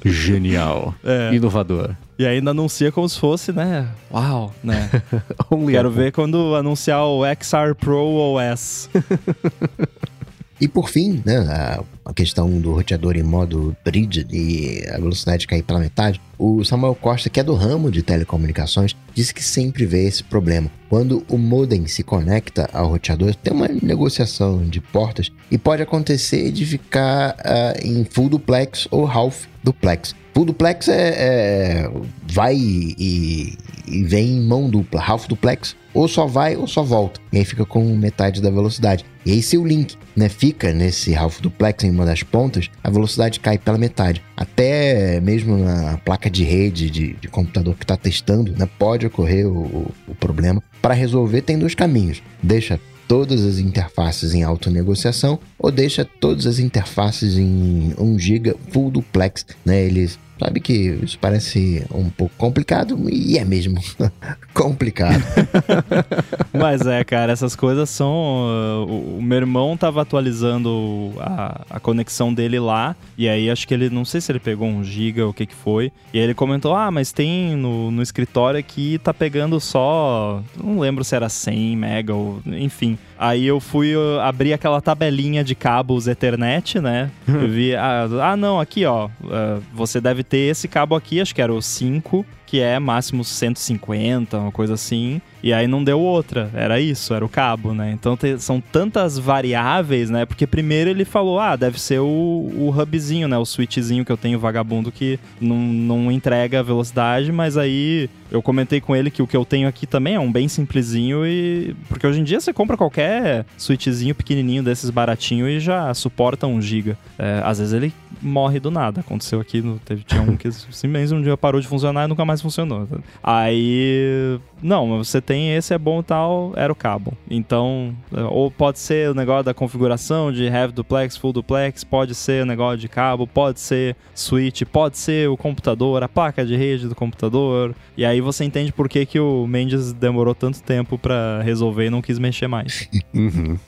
Genial. É. Inovador. E ainda anuncia como se fosse, né? Uau, né? [LAUGHS] Quero ver quando anunciar o XR Pro OS. [LAUGHS] E por fim, né, a, questão do roteador em modo bridge e a velocidade cair pela metade, o Samuel Costa, que é do ramo de telecomunicações, disse que sempre vê esse problema. Quando o modem se conecta ao roteador, tem uma negociação de portas e pode acontecer de ficar uh, em full duplex ou half duplex. Full duplex é, é vai e, e, vem em mão dupla. Half duplex ou só vai ou só volta. E aí fica com metade da velocidade. E aí se o link né, fica nesse half duplex em uma das pontas, a velocidade cai pela metade. Até mesmo na placa de rede de, de computador que está testando, né, pode ocorrer o, o problema. Para resolver tem dois caminhos. Deixa todas as interfaces em autonegociação ou deixa todas as interfaces em 1 GB full duplex, né? Eles Sabe que isso parece um pouco complicado e é mesmo [LAUGHS] complicado. [LAUGHS] Mas é, cara, essas coisas são. Uh, o meu irmão tava atualizando a, a conexão dele lá, e aí acho que ele, não sei se ele pegou um giga ou o que que foi, e aí ele comentou: ah, mas tem no, no escritório aqui, tá pegando só. Não lembro se era 100 mega ou. Enfim. Aí eu fui abrir aquela tabelinha de cabos Ethernet, né? [LAUGHS] eu vi, ah, ah, não, aqui ó, uh, você deve ter esse cabo aqui, acho que era o 5, que é máximo 150, uma coisa assim. E aí não deu outra, era isso, era o cabo, né? Então te, são tantas variáveis, né? Porque primeiro ele falou, ah, deve ser o, o hubzinho, né? O switchzinho que eu tenho vagabundo que não, não entrega velocidade, mas aí eu comentei com ele que o que eu tenho aqui também é um bem simplesinho e... Porque hoje em dia você compra qualquer switchzinho pequenininho desses baratinho e já suporta um giga. É, às vezes ele morre do nada. Aconteceu aqui, no, teve, tinha um que [LAUGHS] simplesmente um dia parou de funcionar e nunca mais funcionou. Aí não, você tem esse é bom tal, era o cabo. Então, ou pode ser o negócio da configuração de have duplex, full duplex, pode ser o negócio de cabo, pode ser switch, pode ser o computador, a placa de rede do computador. E aí você entende por que, que o Mendes demorou tanto tempo para resolver e não quis mexer mais. [LAUGHS] Uhum.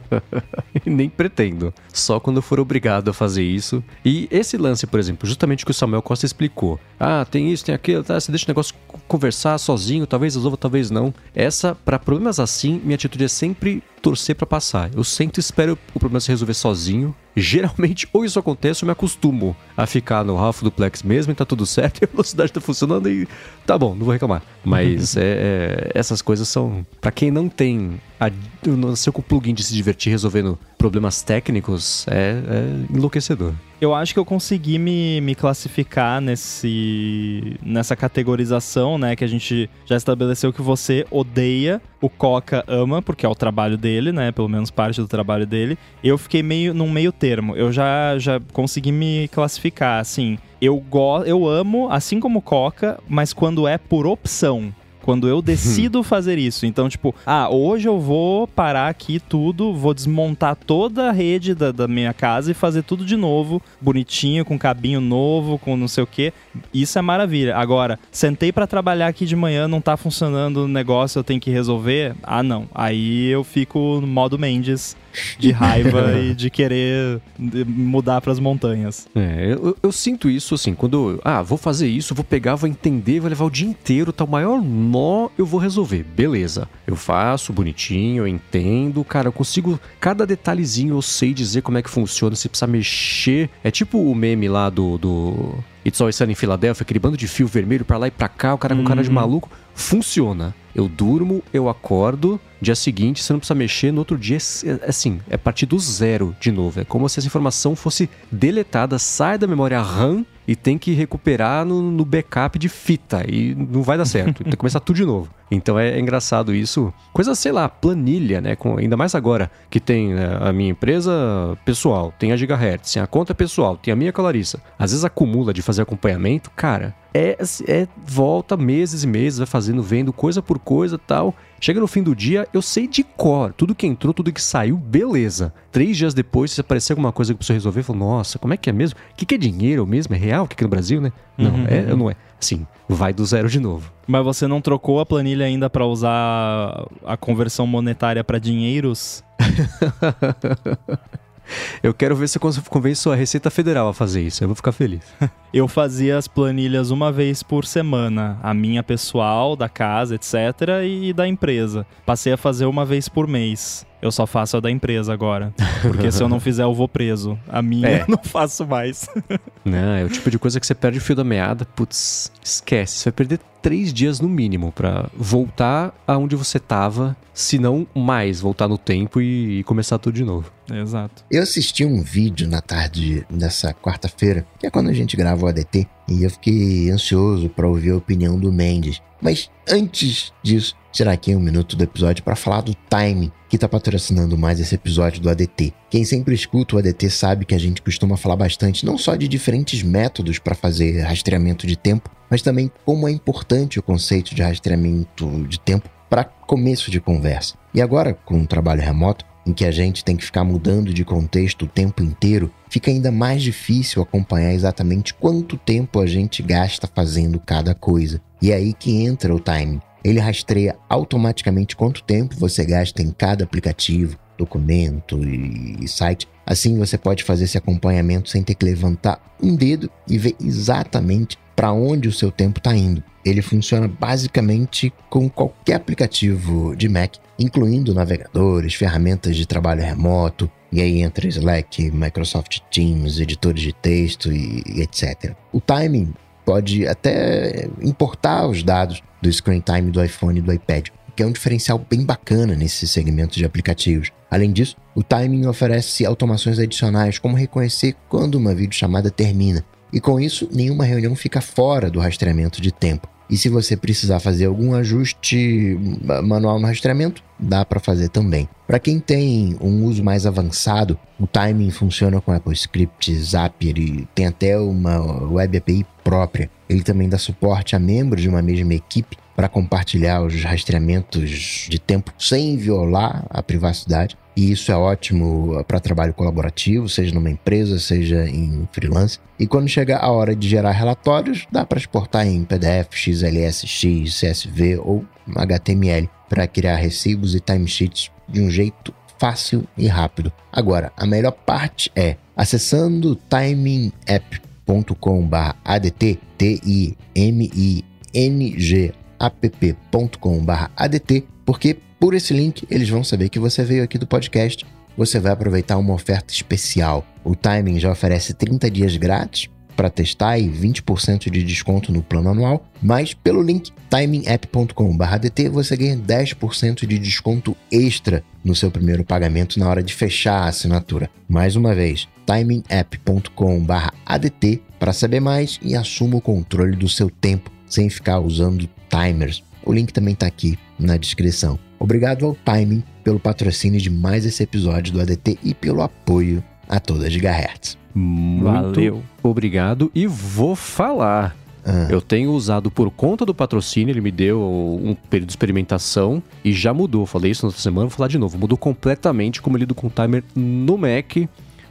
[LAUGHS] Nem pretendo. Só quando for obrigado a fazer isso. E esse lance, por exemplo, justamente que o Samuel Costa explicou. Ah, tem isso, tem aquilo, tá? Você deixa o negócio conversar sozinho, talvez resolva, talvez não. Essa, para problemas assim, minha atitude é sempre torcer para passar. Eu sempre espero o problema se resolver sozinho. Geralmente, ou isso acontece, eu me acostumo a ficar no half duplex mesmo e tá tudo certo, [LAUGHS] e a velocidade tá funcionando e tá bom, não vou reclamar. Mas [LAUGHS] é, é, essas coisas são. para quem não tem. A, nasceu com o plugin de se divertir resolvendo problemas técnicos, é, é enlouquecedor. Eu acho que eu consegui me, me classificar nesse, nessa categorização, né? Que a gente já estabeleceu que você odeia, o Coca ama, porque é o trabalho dele, né? Pelo menos parte do trabalho dele. Eu fiquei meio num meio termo. Eu já, já consegui me classificar, assim. Eu, go eu amo, assim como Coca, mas quando é por opção. Quando eu decido fazer isso. Então, tipo, ah, hoje eu vou parar aqui tudo, vou desmontar toda a rede da, da minha casa e fazer tudo de novo, bonitinho, com cabinho novo, com não sei o que. Isso é maravilha. Agora, sentei para trabalhar aqui de manhã, não tá funcionando o negócio, eu tenho que resolver. Ah, não. Aí eu fico no modo Mendes de [LAUGHS] raiva e de querer mudar para as montanhas. É, eu, eu, sinto isso assim, quando eu, ah, vou fazer isso, vou pegar, vou entender, vou levar o dia inteiro, tá o maior nó, eu vou resolver. Beleza. Eu faço bonitinho, eu entendo, cara, eu consigo cada detalhezinho eu sei dizer como é que funciona, se precisar mexer. É tipo o meme lá do, do It's Always Sunny em Filadélfia, aquele bando de fio vermelho para lá e para cá, o cara com uhum. cara de uhum. maluco. Funciona. Eu durmo, eu acordo, dia seguinte você não precisa mexer, no outro dia, é, assim, é partir do zero de novo. É como se essa informação fosse deletada, sai da memória RAM e tem que recuperar no, no backup de fita e não vai dar certo. tem que começar tudo de novo. Então é, é, engraçado isso. Coisa, sei lá, planilha, né? Com, ainda mais agora que tem né, a minha empresa pessoal, tem a Gigahertz, tem a conta pessoal, tem a minha Clarissa. Às vezes acumula de fazer acompanhamento, cara. É, é volta meses e meses, vai fazendo, vendo coisa por coisa tal. Chega no fim do dia, eu sei de cor. Tudo que entrou, tudo que saiu, beleza. Três dias depois, se aparecer alguma coisa que eu preciso resolver, eu falo, nossa, como é que é mesmo? O que, que é dinheiro mesmo? É real aqui no Brasil, né? Não, uhum, é, uhum. não é. Sim, vai do zero de novo. Mas você não trocou a planilha ainda para usar a conversão monetária para dinheiros? [LAUGHS] eu quero ver se eu convenço a Receita Federal a fazer isso. Eu vou ficar feliz. [LAUGHS] eu fazia as planilhas uma vez por semana, a minha pessoal, da casa, etc, e da empresa. Passei a fazer uma vez por mês. Eu só faço a da empresa agora. Porque se eu não fizer, eu vou preso. A minha é. [LAUGHS] eu não faço mais. não, é o tipo de coisa que você perde o fio da meada. Putz, esquece. Você vai perder três dias no mínimo para voltar aonde você tava, se não mais, voltar no tempo e, e, começar tudo de novo. Exato. Eu assisti um vídeo na tarde dessa quarta-feira, que é quando a gente grava o ADT, e eu fiquei ansioso para ouvir a opinião do Mendes. Mas antes disso, tirar aqui um minuto do episódio para falar do Time, que está patrocinando mais esse episódio do ADT. Quem sempre escuta o ADT sabe que a gente costuma falar bastante não só de diferentes métodos para fazer rastreamento de tempo, mas também como é importante o conceito de rastreamento de tempo para começo de conversa. E agora, com o trabalho remoto, em que a gente tem que ficar mudando de contexto o tempo inteiro, fica ainda mais difícil acompanhar exatamente quanto tempo a gente gasta fazendo cada coisa. E é aí que entra o timing. Ele rastreia automaticamente quanto tempo você gasta em cada aplicativo, documento e site. Assim você pode fazer esse acompanhamento sem ter que levantar um dedo e ver exatamente para onde o seu tempo está indo. Ele funciona basicamente com qualquer aplicativo de Mac, incluindo navegadores, ferramentas de trabalho remoto, e aí entra Slack, Microsoft Teams, editores de texto e, etc. O timing pode até importar os dados do screen time do iPhone e do iPad, que é um diferencial bem bacana nesse segmento de aplicativos. Além disso, o timing oferece automações adicionais, como reconhecer quando uma videochamada termina, e com isso, nenhuma reunião fica fora do rastreamento de tempo. E se você precisar fazer algum ajuste manual no rastreamento, dá para fazer também. Para quem tem um uso mais avançado, o timing funciona com AppleScript, Zapier e tem até uma Web API própria. Ele também dá suporte a membros de uma mesma equipe para compartilhar os rastreamentos de tempo sem violar a privacidade. E isso é ótimo para trabalho colaborativo, seja numa empresa, seja em freelance. E quando chega a hora de gerar relatórios, dá para exportar em PDF, XLSX, CSV ou HTML para criar recibos e timesheets de um jeito fácil e rápido. Agora, a melhor parte é acessando timingapp.com/adt, T I M I N G app.com/adt, porque por esse link eles vão saber que você veio aqui do podcast. Você vai aproveitar uma oferta especial. O Timing já oferece 30 dias grátis para testar e 20% de desconto no plano anual, mas pelo link timingapp.com/dt você ganha 10% de desconto extra no seu primeiro pagamento na hora de fechar a assinatura. Mais uma vez, timingapp.com/adt para saber mais e assuma o controle do seu tempo sem ficar usando timers. O link também está aqui na descrição. Obrigado ao Timing pelo patrocínio de mais esse episódio do ADT e pelo apoio a toda a Gigahertz. Muito Valeu. obrigado e vou falar. Ah. Eu tenho usado por conta do patrocínio, ele me deu um período de experimentação e já mudou. Falei isso na outra semana, vou falar de novo. Mudou completamente como eu lido com o timer no Mac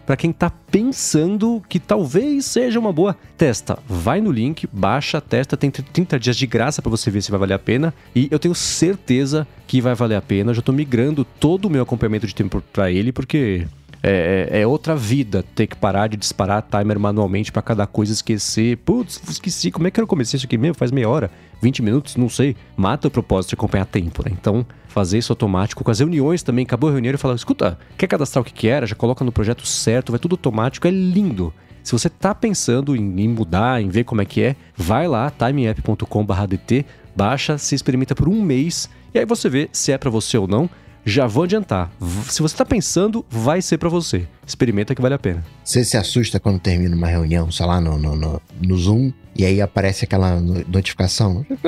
para quem está pensando que talvez seja uma boa, testa. Vai no link, baixa, testa, tem 30 dias de graça para você ver se vai valer a pena. E eu tenho certeza que vai valer a pena. Já estou migrando todo o meu acompanhamento de tempo para ele, porque é, é, é, outra vida ter que parar de disparar timer manualmente para cada coisa esquecer. Putz, esqueci, como é que eu comecei isso aqui mesmo? Faz meia hora, 20 minutos, não sei. Mata o propósito de acompanhar tempo, né? Então, fazer isso automático. Com as reuniões também, acabou a reunião e fala: escuta, quer cadastrar o que, que era? Já coloca no projeto certo, vai tudo automático, é lindo. Se você tá pensando em mudar, em ver como é que é, vai lá, timeapp.com/dt, baixa, se experimenta por um mês e aí você vê se é para você ou não. Já vou adiantar. Se você está pensando, vai ser para você. Experimenta que vale a pena. Você se assusta quando termina uma reunião, sei lá, no, no, no, no Zoom, e aí aparece aquela notificação. [LAUGHS]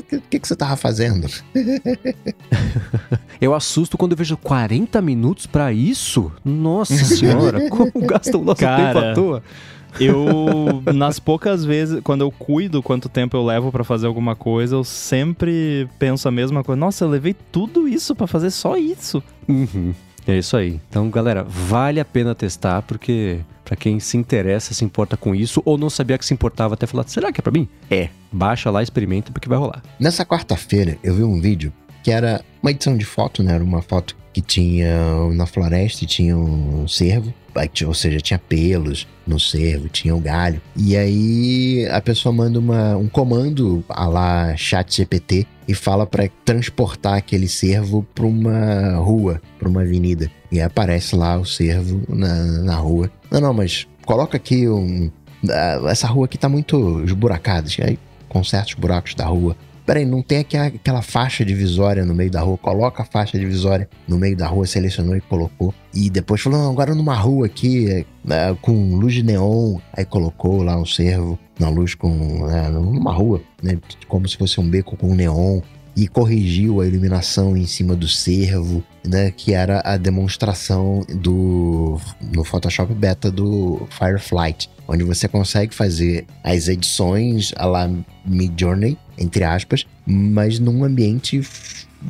O que, que, que você tava fazendo? [LAUGHS] eu assusto quando eu vejo 40 minutos para isso. Nossa [LAUGHS] senhora, como gastam o nosso Cara, tempo à toa. Eu, nas poucas vezes, quando eu cuido quanto tempo eu levo para fazer alguma coisa, eu sempre penso a mesma coisa. Nossa, eu levei tudo isso para fazer só isso. Uhum. É isso aí. Então, galera, vale a pena testar, porque para quem se interessa, se importa com isso, ou não sabia que se importava, até falar, será que é pra mim? É. Baixa lá, experimenta, porque vai rolar. Nessa quarta-feira, eu vi um vídeo que era uma edição de foto, né? Era uma foto que tinha na floresta e tinha um cervo. Ou seja, tinha pelos no cervo, tinha o galho. E aí a pessoa manda uma, um comando a lá chat GPT e fala para transportar aquele cervo para uma rua, para uma avenida. E aparece lá o cervo na, na rua. Não, não, mas coloca aqui um. Ah, essa rua aqui tá muito esburacada. Aí conserta os buracos da rua. Peraí, não tem aqui aquela faixa divisória no meio da rua? Coloca a faixa divisória no meio da rua, selecionou e colocou. E depois falou, agora numa rua aqui, é, com luz de neon. Aí colocou lá um cervo na luz com. É, numa rua, né? Como se fosse um beco com neon e corrigiu a iluminação em cima do cervo, né, que era a demonstração do no Photoshop Beta do Fireflight, onde você consegue fazer as edições a la Midjourney entre aspas, mas num ambiente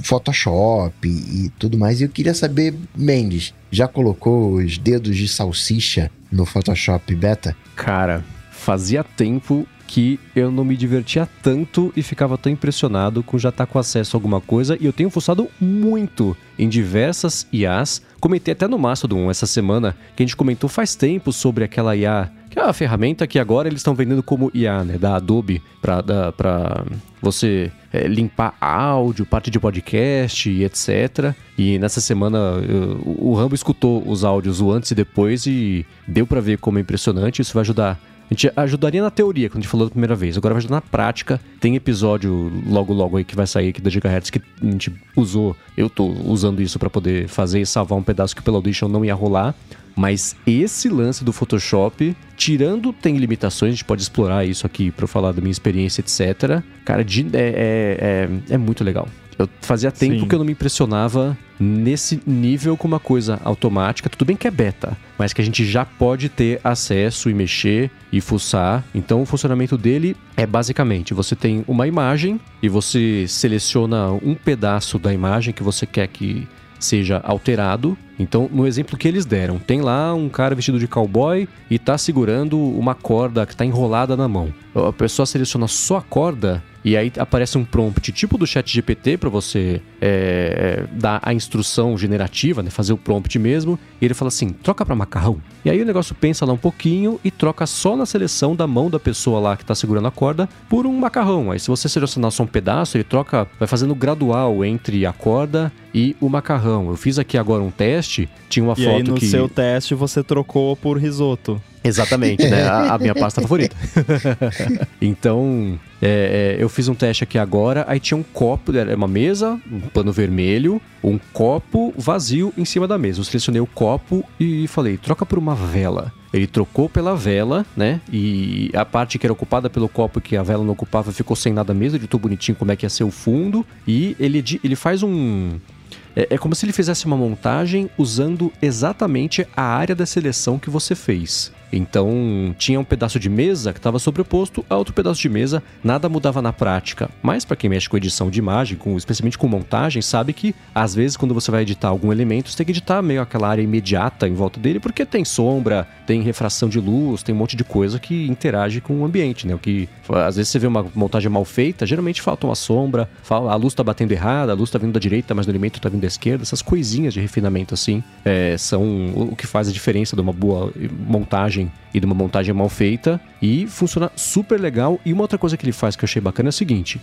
Photoshop e tudo mais. E eu queria saber, Mendes, já colocou os dedos de salsicha no Photoshop Beta? Cara, fazia tempo que eu não me divertia tanto e ficava tão impressionado com já estar tá com acesso a alguma coisa. E eu tenho fuçado muito em diversas IAs. Comentei até no Mastodon essa semana que a gente comentou faz tempo sobre aquela IA que é a ferramenta que agora eles estão vendendo como IA, né, da Adobe, para você é, limpar áudio, parte de podcast e etc. E nessa semana eu, o Rambo escutou os áudios o antes e depois e deu para ver como é impressionante. Isso vai ajudar a gente ajudaria na teoria, quando a gente falou da primeira vez. Agora vai ajudar na prática. Tem episódio logo, logo aí que vai sair aqui da Gigahertz que a gente usou. Eu tô usando isso para poder fazer e salvar um pedaço que pela Audition não ia rolar. Mas esse lance do Photoshop, tirando tem limitações, a gente pode explorar isso aqui para falar da minha experiência, etc. Cara, de, é, é, é, é muito legal. Eu fazia tempo Sim. que eu não me impressionava nesse nível com uma coisa automática. Tudo bem que é beta, mas que a gente já pode ter acesso e mexer e fuçar. Então o funcionamento dele é basicamente: você tem uma imagem e você seleciona um pedaço da imagem que você quer que seja alterado. Então, no exemplo que eles deram, tem lá um cara vestido de cowboy e tá segurando uma corda que tá enrolada na mão. A pessoa seleciona só a corda e aí aparece um prompt tipo do chat GPT para você é, dar a instrução generativa, né, fazer o prompt mesmo. E ele fala assim: troca para macarrão. E aí o negócio pensa lá um pouquinho e troca só na seleção da mão da pessoa lá que está segurando a corda por um macarrão. Aí se você selecionar só um pedaço, ele troca, vai fazendo gradual entre a corda e o macarrão. Eu fiz aqui agora um teste, tinha uma e foto aí no que... seu teste você trocou por risoto. Exatamente, né? A, a minha pasta favorita. [LAUGHS] então, é, é, eu fiz um teste aqui agora, aí tinha um copo, era uma mesa, um pano vermelho, um copo vazio em cima da mesa. Eu selecionei o copo e falei, troca por uma vela. Ele trocou pela vela, né? E a parte que era ocupada pelo copo que a vela não ocupava ficou sem nada mesmo. Ele editou bonitinho como é que ia ser o fundo. E ele, ele faz um, é, é, como se ele fizesse uma montagem usando exatamente a área da seleção que você fez. Então, tinha um pedaço de mesa que estava sobreposto a outro pedaço de mesa, nada mudava na prática. Mas para quem mexe com edição de imagem, com, especialmente com montagem, sabe que às vezes quando você vai editar algum elemento, você tem que editar meio aquela área imediata em volta dele, porque tem sombra, tem refração de luz, tem um monte de coisa que interage com o ambiente, né? O que às vezes você vê uma montagem mal feita, geralmente falta uma sombra, a luz está batendo errada, a luz está vindo da direita, mas o elemento está vindo da esquerda, essas coisinhas de refinamento assim é, são o que faz a diferença de uma boa montagem montagem e de uma montagem mal feita e funciona super legal. E uma outra coisa que ele faz que eu achei bacana é o seguinte: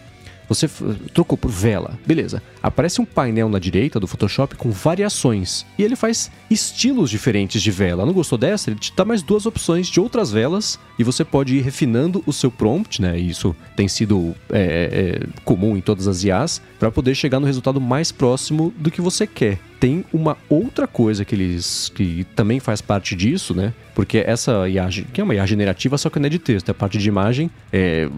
você trocou por vela, beleza. Aparece um painel na direita do Photoshop com variações. E ele faz estilos diferentes de vela. Não gostou dessa? Ele te dá mais duas opções de outras velas. E você pode ir refinando o seu prompt, né? Isso tem sido é, é, comum em todas as IAs, para poder chegar no resultado mais próximo do que você quer tem uma outra coisa que eles que também faz parte disso, né? Porque essa IA, que é uma IA generativa, só que não é de texto, é parte de imagem, é,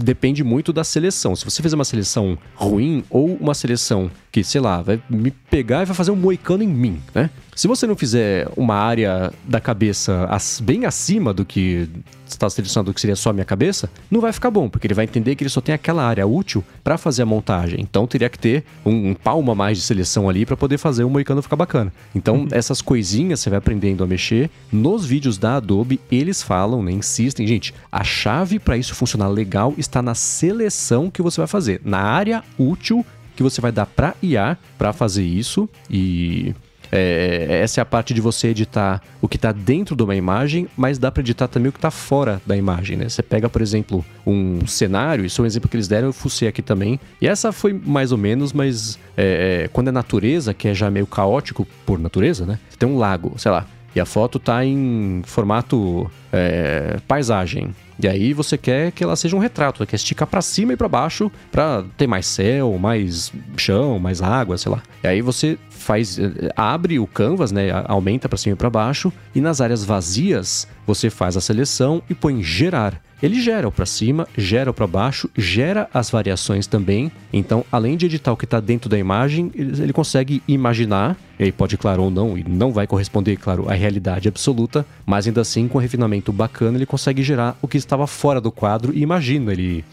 depende muito da seleção. Se você fizer uma seleção ruim ou uma seleção que, sei lá, vai me pegar e vai fazer um moicano em mim, né? Se você não fizer uma área da cabeça bem acima do que está selecionado do que seria só a minha cabeça, não vai ficar bom, porque ele vai entender que ele só tem aquela área útil para fazer a montagem. Então teria que ter um, um palmo a mais de seleção ali para poder fazer o moicano ficar bacana. Então uhum. essas coisinhas você vai aprendendo a mexer. Nos vídeos da Adobe, eles falam, né, insistem, gente, a chave para isso funcionar legal está na seleção que você vai fazer, na área útil que você vai dar para IA para fazer isso e é, essa é a parte de você editar o que está dentro de uma imagem, mas dá para editar também o que está fora da imagem, né? Você pega, por exemplo, um cenário, isso é um exemplo que eles deram, eu fucei aqui também. E essa foi mais ou menos, mas é, é, quando é natureza, que é já meio caótico por natureza, né? Tem um lago, sei lá, e a foto tá em formato é, paisagem. E aí você quer que ela seja um retrato, quer esticar para cima e para baixo para ter mais céu, mais chão, mais água, sei lá. E aí você faz é, abre o canvas, né, aumenta para cima e para baixo e nas áreas vazias você faz a seleção e põe gerar ele gera o para cima, gera o para baixo, gera as variações também. Então, além de editar o que está dentro da imagem, ele, consegue imaginar, e aí pode, claro, ou não, e não vai corresponder, claro, à realidade absoluta, mas ainda assim, com um refinamento bacana, ele consegue gerar o que estava fora do quadro e imagina, ele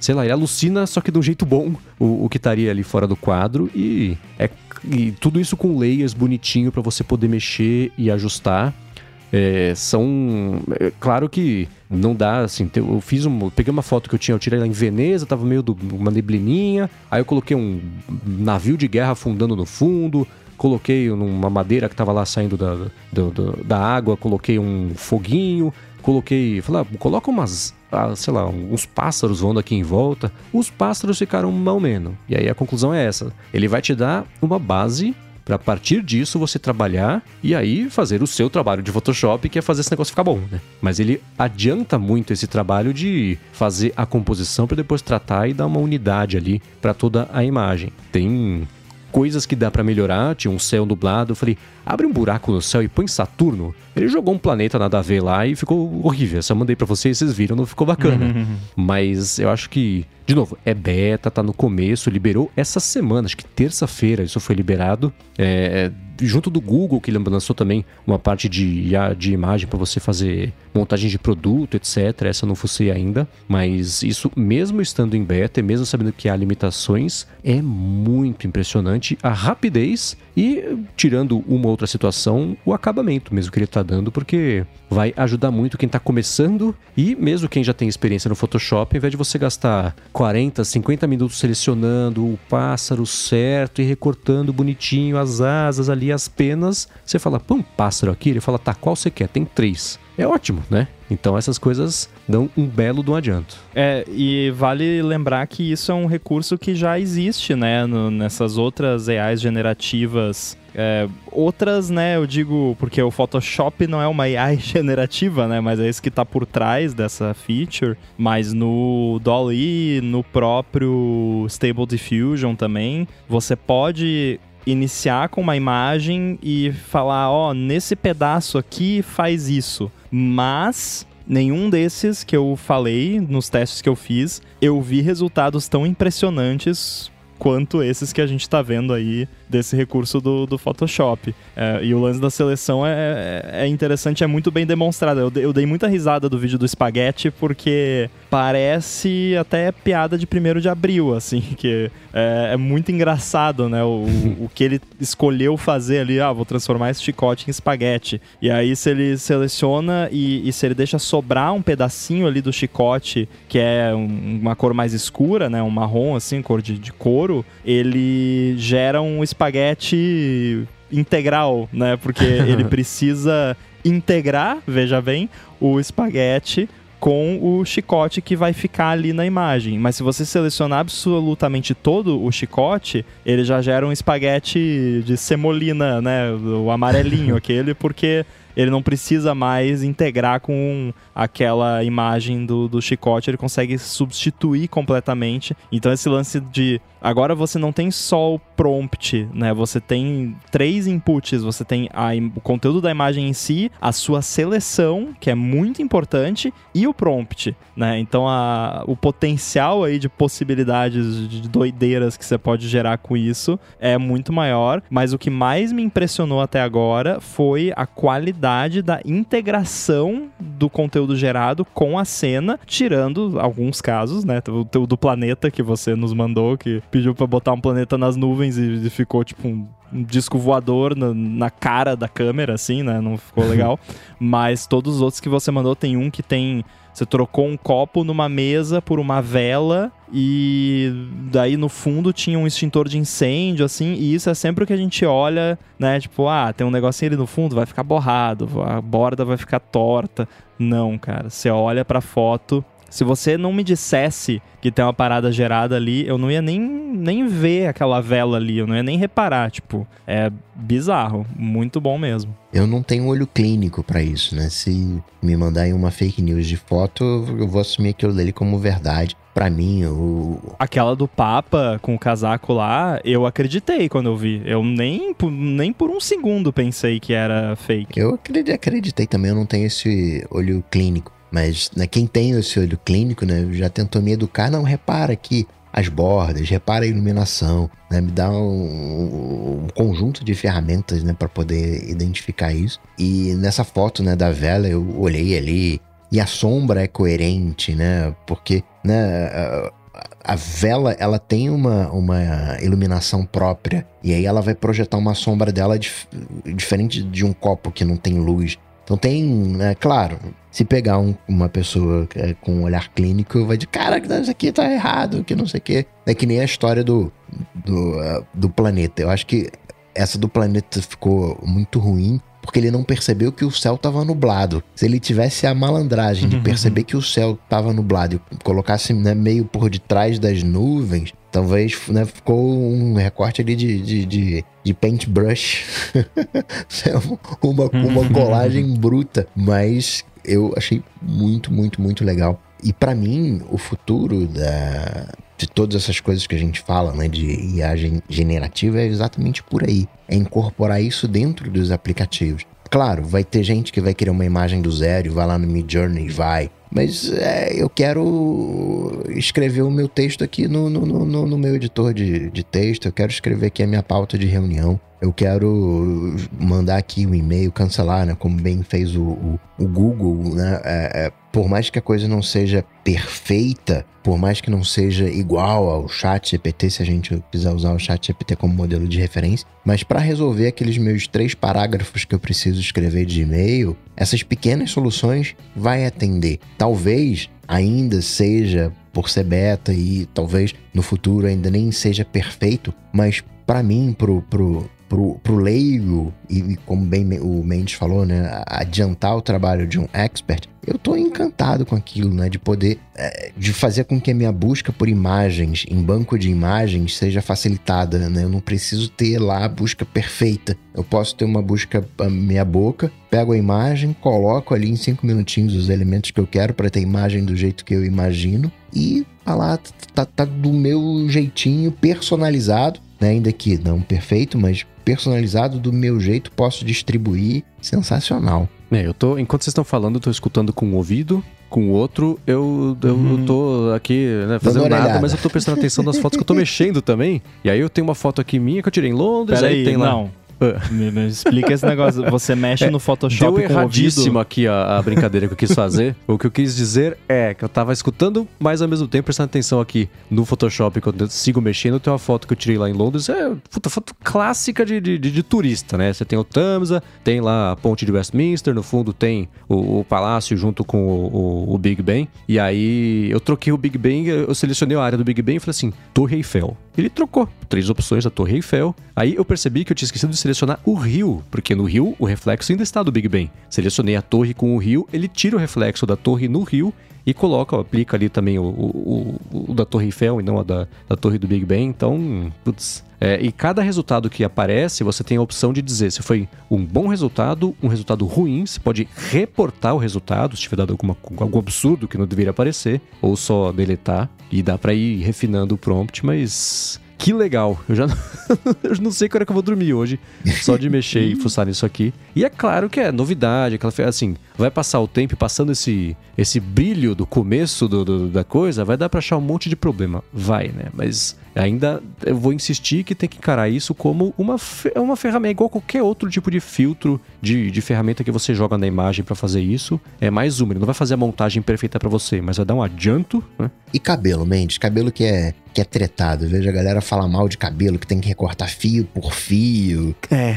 sei lá, ele alucina, só que de um jeito bom, o, o que estaria ali fora do quadro. E, é, e tudo isso com layers bonitinho para você poder mexer e ajustar. É, são. É, claro que não dá, assim. Eu fiz um. Peguei uma foto que eu tinha, eu tirei lá em Veneza, tava meio do, uma neblininha. Aí eu coloquei um navio de guerra afundando no fundo. Coloquei numa madeira que tava lá saindo da, do, da água, coloquei um foguinho. Coloquei. Falei, ah, coloca umas. Ah, sei lá, uns pássaros voando aqui em volta. Os pássaros ficaram mal menos. E aí a conclusão é essa. Ele vai te dar uma base para partir disso você trabalhar e aí fazer o seu trabalho de Photoshop, que é fazer esse negócio ficar bom, né? Mas ele adianta muito esse trabalho de fazer a composição para depois tratar e dar uma unidade ali para toda a imagem. Tem coisas que dá para melhorar, tinha um céu nublado, eu falei, abre um buraco no céu e põe Saturno. Ele jogou um planeta nada a ver lá e ficou horrível. Só mandei para vocês, vocês viram, não ficou bacana. [LAUGHS] Mas eu acho que, de novo, é beta, tá no começo, liberou essa semana, acho que terça-feira isso foi liberado. É, junto do Google, que ele lançou também uma parte de, de imagem para você fazer montagem de produto, etc. Essa eu não fosse ainda, mas isso, mesmo estando em beta e mesmo sabendo que há limitações, é muito impressionante a rapidez e, tirando uma outra situação, o acabamento mesmo que ele está dando, porque vai ajudar muito quem está começando e mesmo quem já tem experiência no Photoshop, ao invés de você gastar 40, 50 minutos selecionando o pássaro certo e recortando bonitinho as asas ali, as penas, você fala, pô, um pássaro aqui, ele fala, tá, qual você quer? Tem três é ótimo, né? Então essas coisas dão um belo do adianto. É, e vale lembrar que isso é um recurso que já existe, né? No, nessas outras AIs generativas. É, outras, né, eu digo, porque o Photoshop não é uma AI [LAUGHS] generativa, né? Mas é isso que está por trás dessa feature. Mas no Dolly, no próprio Stable Diffusion também, você pode iniciar com uma imagem e falar, ó, oh, nesse pedaço aqui faz isso. Mas nenhum desses que eu falei nos testes que eu fiz, eu vi resultados tão impressionantes quanto esses que a gente está vendo aí desse recurso do, do Photoshop. É, e o lance da seleção é, é, é interessante, é muito bem demonstrado. Eu, eu, dei muita risada do vídeo do espaguete porque parece até piada de primeiro de abril, assim, [LAUGHS] que é, é muito engraçado, né? O, o, que ele escolheu fazer ali, ah, vou transformar esse chicote em espaguete. E aí, se ele seleciona e, e se ele deixa sobrar um pedacinho ali do chicote, que é um, uma cor mais escura, né? Um marrom, assim, cor de, de couro, ele gera um espaguete espaguete integral, né? Porque [LAUGHS] ele precisa integrar, veja bem, o espaguete com o chicote que vai ficar ali na imagem. Mas se você selecionar absolutamente todo o chicote, ele já gera um espaguete de semolina, né? O amarelinho [LAUGHS] aquele, porque ele não precisa mais integrar com aquela imagem do, do chicote, ele consegue substituir completamente. Então esse lance de agora você não tem só o prompt, né? Você tem três inputs, você tem a, o conteúdo da imagem em si, a sua seleção, que é muito importante, e o prompt, né? Então a, o potencial aí de possibilidades de doideiras que você pode gerar com isso é muito maior, mas o que mais me impressionou até agora foi a qualidade da integração do conteúdo conteúdo gerado com a cena, tirando alguns casos, né? O do planeta que você nos mandou, que pediu para botar um planeta nas nuvens e, ficou tipo um um disco voador na, na, cara da câmera, assim, né? Não ficou [LAUGHS] legal. Mas todos os outros que você mandou, tem um que tem Você trocou um copo numa mesa por uma vela e daí no fundo tinha um extintor de incêndio, assim, e isso é sempre o que a gente olha, né? Tipo, ah, tem um negocinho ali no fundo, vai ficar borrado, a borda vai ficar torta. Não, cara. Você olha pra foto. Se você não me dissesse que tem uma parada gerada ali, eu não ia nem, nem ver aquela vela ali, eu não ia nem reparar. Tipo, é bizarro. Muito bom mesmo. Eu não tenho olho clínico para isso, né? Se me mandarem uma fake news de foto, eu vou assumir aquilo dele como verdade. Para mim, o. Aquela do Papa com o casaco lá, eu acreditei quando eu vi. Eu nem, nem por um segundo pensei que era fake. Eu acreditei também, eu não tenho esse olho clínico. Mas né, quem tem esse olho clínico, né, já tentou me educar, não, repara aqui as bordas, repara a iluminação, né, me dá um, um conjunto de ferramentas né, para poder identificar isso. E nessa foto né, da vela, eu olhei ali, e a sombra é coerente, né, porque né, a, a vela ela tem uma, uma iluminação própria e aí ela vai projetar uma sombra dela dif diferente de um copo que não tem luz. Então tem, né, claro, se pegar um, uma pessoa é, com um olhar clínico, vai dizer, cara, isso aqui tá errado, que não sei o quê. É que nem a história do, do, uh, do planeta. Eu acho que essa do planeta ficou muito ruim, porque ele não percebeu que o céu estava nublado. Se ele tivesse a malandragem de [LAUGHS] perceber que o céu estava nublado e colocasse né, meio por detrás das nuvens, talvez né, ficou um recorte ali de, de, de, de paintbrush. [LAUGHS] uma, uma [LAUGHS] colagem bruta, mas eu achei muito, muito, muito legal. E para mim, o futuro da, de todas essas coisas que a gente fala, né, de IA generativa, é exatamente por aí. É incorporar isso dentro dos aplicativos. Claro, vai ter gente que vai querer uma imagem do zero, vai lá no Midjourney, vai. Mas é, eu quero escrever o meu texto aqui no, no, no, no meu editor de, de texto, eu quero escrever aqui a minha pauta de reunião eu quero mandar aqui um e-mail, cancelar, né? Como bem fez o, o, o Google, né? É, é, por mais que a coisa não seja perfeita, por mais que não seja igual ao Chat GPT, se a gente quiser usar o Chat GPT como modelo de referência, mas para resolver aqueles meus três parágrafos que eu preciso escrever de e-mail, essas pequenas soluções vai atender. Talvez ainda seja por ser beta e talvez no futuro ainda nem seja perfeito, mas para mim, pro, pro, pro, pro leigo, e como bem o Mendes falou, né, adiantar o trabalho de um expert, eu tô encantado com aquilo, né, de poder, é, de fazer com que a minha busca por imagens, em banco de imagens, seja facilitada, né, eu não preciso ter lá a busca perfeita, eu posso ter uma busca meia boca, pego a imagem, coloco ali em cinco minutinhos os elementos que eu quero para ter imagem do jeito que eu imagino, e tá lá, tá, tá do meu jeitinho, personalizado, né, ainda que não perfeito, mas personalizado do meu jeito, posso distribuir. Sensacional. É, eu tô, enquanto vocês estão falando, eu tô escutando com um ouvido, com o outro, eu, eu, eu tô aqui né, fazendo nada, mas eu tô prestando atenção nas fotos que eu tô mexendo também. E aí eu tenho uma foto aqui minha que eu tirei em Londres, Pera aí, aí tem lá. Não. Me, me, explica esse negócio. Você mexe é, no Photoshop deu com erradíssimo aqui a, a brincadeira que eu quis fazer. [LAUGHS] o que eu quis dizer é que eu tava escutando, mas ao mesmo tempo prestando atenção aqui no Photoshop, quando eu sigo mexendo, tem uma foto que eu tirei lá em Londres. É puta, foto clássica de, de, de, de turista, né? Você tem o Tamsa, tem lá a ponte de Westminster, no fundo tem o, o palácio junto com o, o, o, Big Ben. E aí eu troquei o Big Ben, eu selecionei a área do Big Ben e falei assim, Torre Eiffel. Ele trocou três opções da Torre Eiffel. Aí eu percebi que eu tinha esquecido de selecionar o rio, porque no rio o reflexo ainda está do Big Bang. Selecionei a torre com o rio, ele tira o reflexo da torre no rio e coloca, aplica ali também o, o, o, o da Torre Eiffel e não a da, da Torre do Big Bang. Então, putz. É, e cada resultado que aparece, você tem a opção de dizer se foi um bom resultado, um resultado ruim. Você pode reportar o resultado, se tiver dado alguma, algum absurdo que não deveria aparecer, ou só deletar. E dá para ir refinando o prompt, mas que legal. Eu já não, [LAUGHS] eu não sei que hora que eu vou dormir hoje, só de mexer e fuçar nisso aqui. E é claro que é novidade, aquela assim, vai passar o tempo passando esse, esse brilho do começo do, do, da coisa, vai dar pra achar um monte de problema. Vai, né? Mas ainda eu vou insistir que tem que encarar isso como uma, uma ferramenta, igual qualquer outro tipo de filtro de, de ferramenta que você joga na imagem para fazer isso. É mais uma, ele não vai fazer a montagem perfeita para você, mas vai dar um adianto, né? E cabelo, Mendes? Cabelo que é, que é tretado. Veja a galera falar mal de cabelo, que tem que recortar fio por fio. É.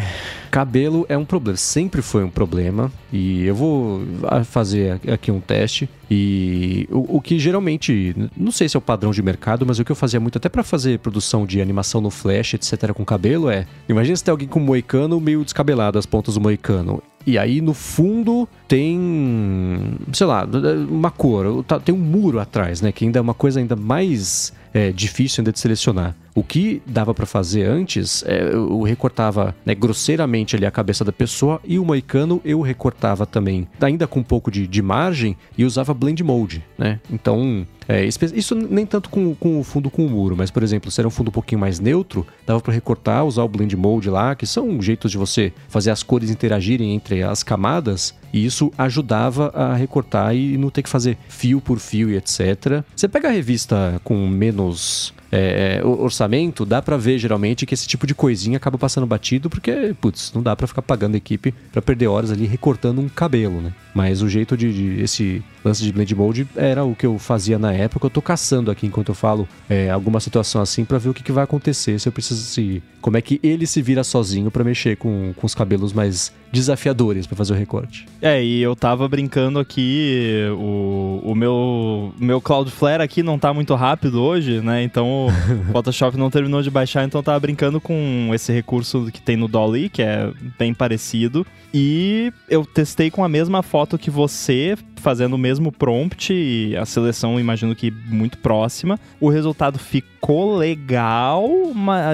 Cabelo é um problema, sempre foi um problema. E eu vou fazer aqui um teste. E o, o, que geralmente, não sei se é o padrão de mercado, mas o que eu fazia muito até para fazer produção de animação no Flash, etc, com cabelo é, imagina se tem alguém com moicano meio descabelado as pontas do moicano. E aí no fundo tem, sei lá, uma cor, tá, tem um muro atrás, né, que ainda é uma coisa ainda mais é, difícil ainda de selecionar. O que dava para fazer antes, é, eu recortava né, grosseiramente ali a cabeça da pessoa e o moicano eu recortava também, ainda com um pouco de, de margem, e usava blend mode, né? Então, é, isso nem tanto com, com o fundo com o muro, mas, por exemplo, se era um fundo um pouquinho mais neutro, dava para recortar, usar o blend mode lá, que são jeitos de você fazer as cores interagirem entre as camadas, e isso ajudava a recortar e não ter que fazer fio por fio e etc. Você pega a revista com menos é, é orçamento, dá para ver geralmente que esse tipo de coisinha acaba passando batido, porque, putz, não dá para ficar pagando a equipe para perder horas ali recortando um cabelo, né? Mas o jeito de, de, esse lance de blend mode era o que eu fazia na época. Eu tô caçando aqui enquanto eu falo é, alguma situação assim para ver o que, que, vai acontecer, se eu preciso se como é que ele se vira sozinho para mexer com, com os cabelos mais desafiadores para fazer o recorte. É, e eu tava brincando aqui, o, o meu, meu Cloudflare aqui não tá muito rápido hoje, né? Então o [LAUGHS] Photoshop não terminou de baixar, então eu tava brincando com esse recurso que tem no Dolly, que é bem parecido. E eu testei com a mesma foto que você, fazendo o mesmo prompt, e a seleção, imagino que muito próxima. O resultado ficou legal,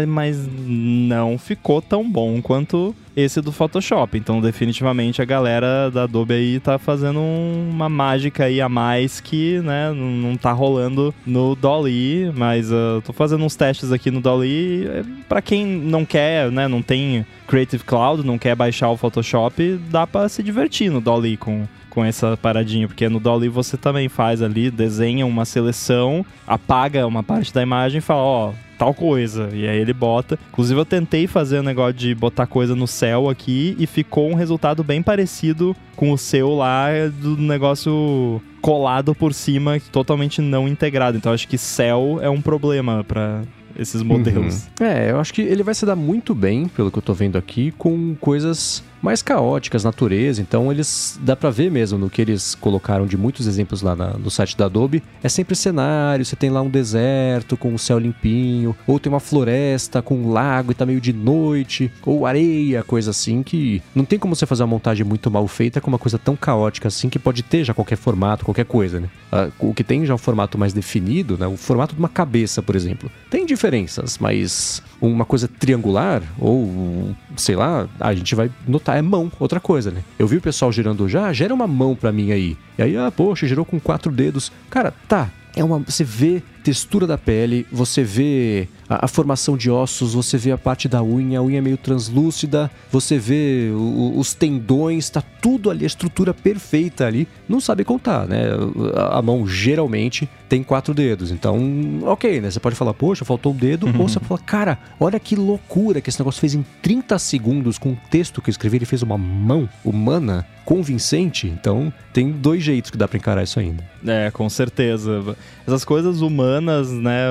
mas não ficou tão bom quanto esse do Photoshop. Então, definitivamente, a galera da Adobe aí tá fazendo uma mágica aí a mais que, né, não tá rolando no Dolly, mas uh, tô fazendo uns testes aqui no Dolly. É, para quem não quer, né, não tem Creative Cloud, não quer baixar o Photoshop, dá para se divertir no Dolly com com essa paradinha, porque no Dolly você também faz ali, desenha uma seleção, apaga uma parte da imagem e fala, ó, oh, tal coisa. E aí ele bota. Inclusive, eu tentei fazer o um negócio de botar coisa no céu aqui e ficou um resultado bem parecido com o seu lá do negócio colado por cima, totalmente não integrado. Então acho que céu é um problema para esses modelos. Uhum. É, eu acho que ele vai se dar muito bem, pelo que eu tô vendo aqui, com coisas mais caóticas, natureza. Então eles dá para ver mesmo no que eles colocaram de muitos exemplos lá na, no site da Adobe. É sempre cenário, você tem lá um deserto com o céu limpinho, ou tem uma floresta com um lago e tá meio de noite, ou areia, coisa assim que não tem como você fazer uma montagem muito mal feita com uma coisa tão caótica assim que pode ter já qualquer formato, qualquer coisa, né? Ah, o que tem já um formato mais definido, né? O formato de uma cabeça, por exemplo. Tem diferenças, mas uma coisa triangular ou sei lá, a gente vai notar é mão, outra coisa, né? Eu vi o pessoal gerando já, ah, gera uma mão pra mim aí. E aí, ah, poxa, gerou com quatro dedos. Cara, tá. É uma. Você vê textura da pele, você vê a, a, formação de ossos, você vê a parte da unha, a unha é meio translúcida, você vê o, os tendões, tá tudo ali, a estrutura perfeita ali. Não sabe contar, né? A, mão geralmente tem quatro dedos, então, ok, né? Você pode falar, poxa, faltou um dedo, uhum. ou você fala, cara, olha que loucura que esse negócio fez em 30 segundos com o texto que eu escrevi, ele fez uma mão humana convincente. Então, tem dois jeitos que dá para encarar isso ainda. É, com certeza. Essas coisas humanas, né,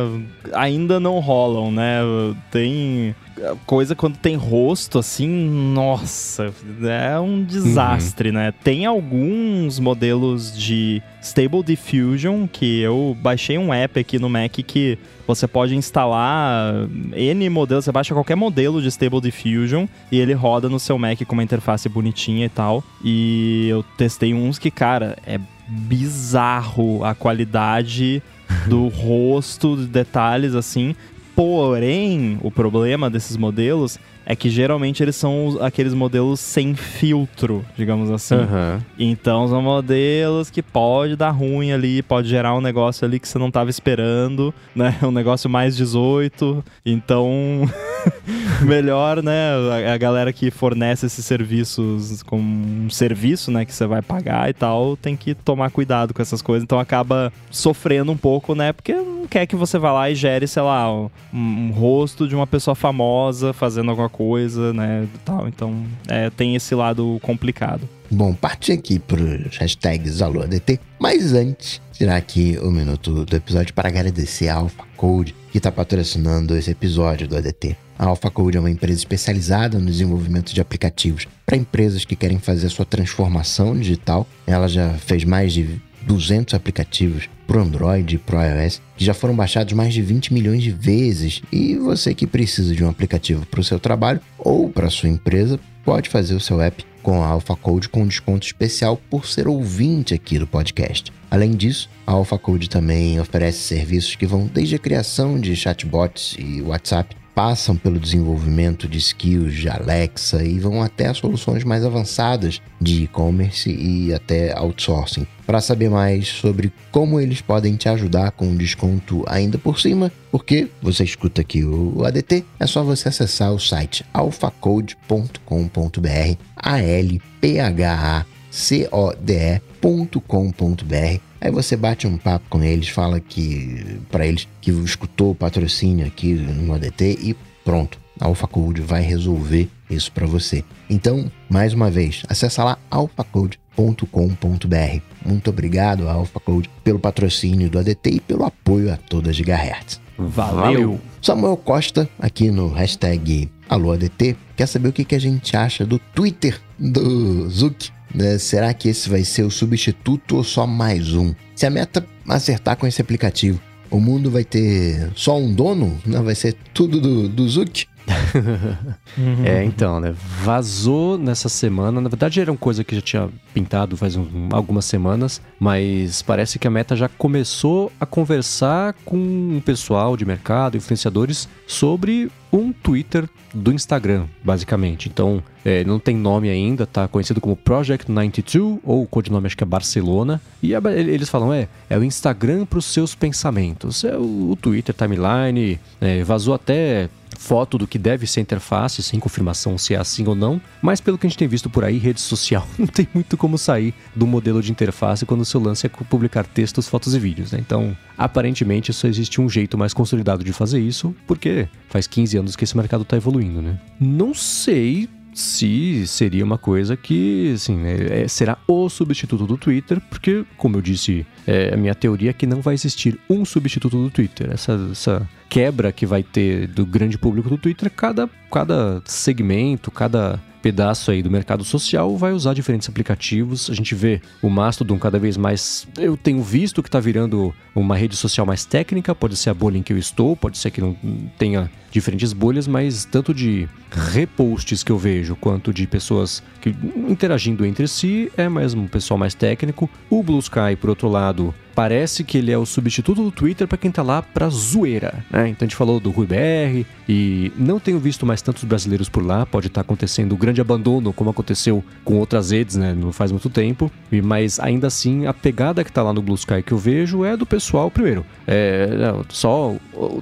ainda não rolam, né? Tem coisa quando tem rosto assim, nossa, é um desastre, uhum. né? Tem alguns modelos de Stable Diffusion que eu baixei um app aqui no Mac que você pode instalar N modelos, você baixa qualquer modelo de Stable Diffusion e ele roda no seu Mac com uma interface bonitinha e tal. E eu testei uns que, cara, é bizarro a qualidade do rosto, detalhes assim. Porém, o problema desses modelos é que geralmente eles são aqueles modelos sem filtro, digamos assim. Uhum. Então são modelos que pode dar ruim ali, pode gerar um negócio ali que você não estava esperando, né? [LAUGHS] Um negócio mais 18. Então [LAUGHS] melhor, né? A, galera que fornece esses serviços como um serviço, né? Que você vai pagar e tal, tem que tomar cuidado com essas coisas. Então acaba sofrendo um pouco, né? Porque não quer que você vá lá e gere, sei lá, um, um rosto de uma pessoa famosa fazendo alguma coisa, né? Tal. Então é, tem esse lado complicado. Bom, parti aqui para os hashtags AlôADT, mas antes, tirar aqui o um minuto do episódio para agradecer a Alpha Code, que está patrocinando esse episódio do ADT. A Alpha Code é uma empresa especializada no desenvolvimento de aplicativos para empresas que querem fazer a sua transformação digital. Ela já fez mais de 200 aplicativos para o Android e para o iOS, que já foram baixados mais de 20 milhões de vezes. E você que precisa de um aplicativo para o seu trabalho ou para sua empresa, pode fazer o seu app com a Alpha Code com desconto especial por ser ouvinte aqui do podcast. Além disso, a Alpha Code também oferece serviços que vão desde a criação de chatbots e WhatsApp passam pelo desenvolvimento de skills de Alexa e vão até soluções mais avançadas de e-commerce e até outsourcing. Para saber mais sobre como eles podem te ajudar com um desconto ainda por cima, porque você escuta aqui o ADT, é só você acessar o site alphacode.com.br, a l p h a c o d e.com.br Aí você bate um papo com eles, fala que para eles que escutou o patrocínio aqui no ADT e pronto. A AlphaCode vai resolver isso para você. Então, mais uma vez, acessa lá alphacode.com.br. Muito obrigado a AlphaCode pelo patrocínio do ADT e pelo apoio a toda a Gigahertz. Valeu! Samuel Costa, aqui no hashtag AlôADT, quer saber o que, que a gente acha do Twitter do Zuck né? Será que esse vai ser o substituto ou só mais um? Se a meta acertar com esse aplicativo, o mundo vai ter só um dono? Não, vai ser tudo do, do Zuck? [LAUGHS] é, então, né? Vazou nessa semana. Na verdade, era uma coisa que já tinha pintado faz um, algumas semanas, mas parece que a Meta já começou a conversar com o pessoal de mercado, influenciadores, sobre um Twitter do Instagram, basicamente. Então, é, não tem nome ainda, tá conhecido como Project 92, ou o codinome acho que é Barcelona. E é, eles falam, é, é o Instagram para os seus pensamentos. É o, o Twitter timeline, é, vazou até foto do que deve ser a interface, sem confirmação se é assim ou não, mas pelo que a gente tem visto por aí, rede social [LAUGHS] não tem muito como sair do modelo de interface quando o seu lance é publicar textos, fotos e vídeos, né? Então, aparentemente só existe um jeito mais consolidado de fazer isso, porque faz 15 anos que esse mercado está evoluindo, né? Não sei se seria uma coisa que, assim, né, é, será o substituto do Twitter, porque, como eu disse, é, a minha teoria é que não vai existir um substituto do Twitter. Essa, essa quebra que vai ter do grande público do Twitter, cada, cada segmento, cada pedaço aí do mercado social vai usar diferentes aplicativos. A gente vê o Mastodon cada vez mais. Eu tenho visto que está virando uma rede social mais técnica. Pode ser a bolha em que eu estou, pode ser que não tenha diferentes bolhas, mas tanto de reposts que eu vejo quanto de pessoas que interagindo entre si é mesmo um pessoal mais técnico. O Blue Sky, por outro lado, parece que ele é o substituto do Twitter para quem tá lá pra zoeira, né? Então a gente falou do Rui BR e não tenho visto mais tantos brasileiros por lá, pode estar tá acontecendo o grande abandono, como aconteceu com outras redes, né? Não faz muito tempo, mas ainda assim a pegada que tá lá no Blue Sky que eu vejo é do pessoal, primeiro, é, só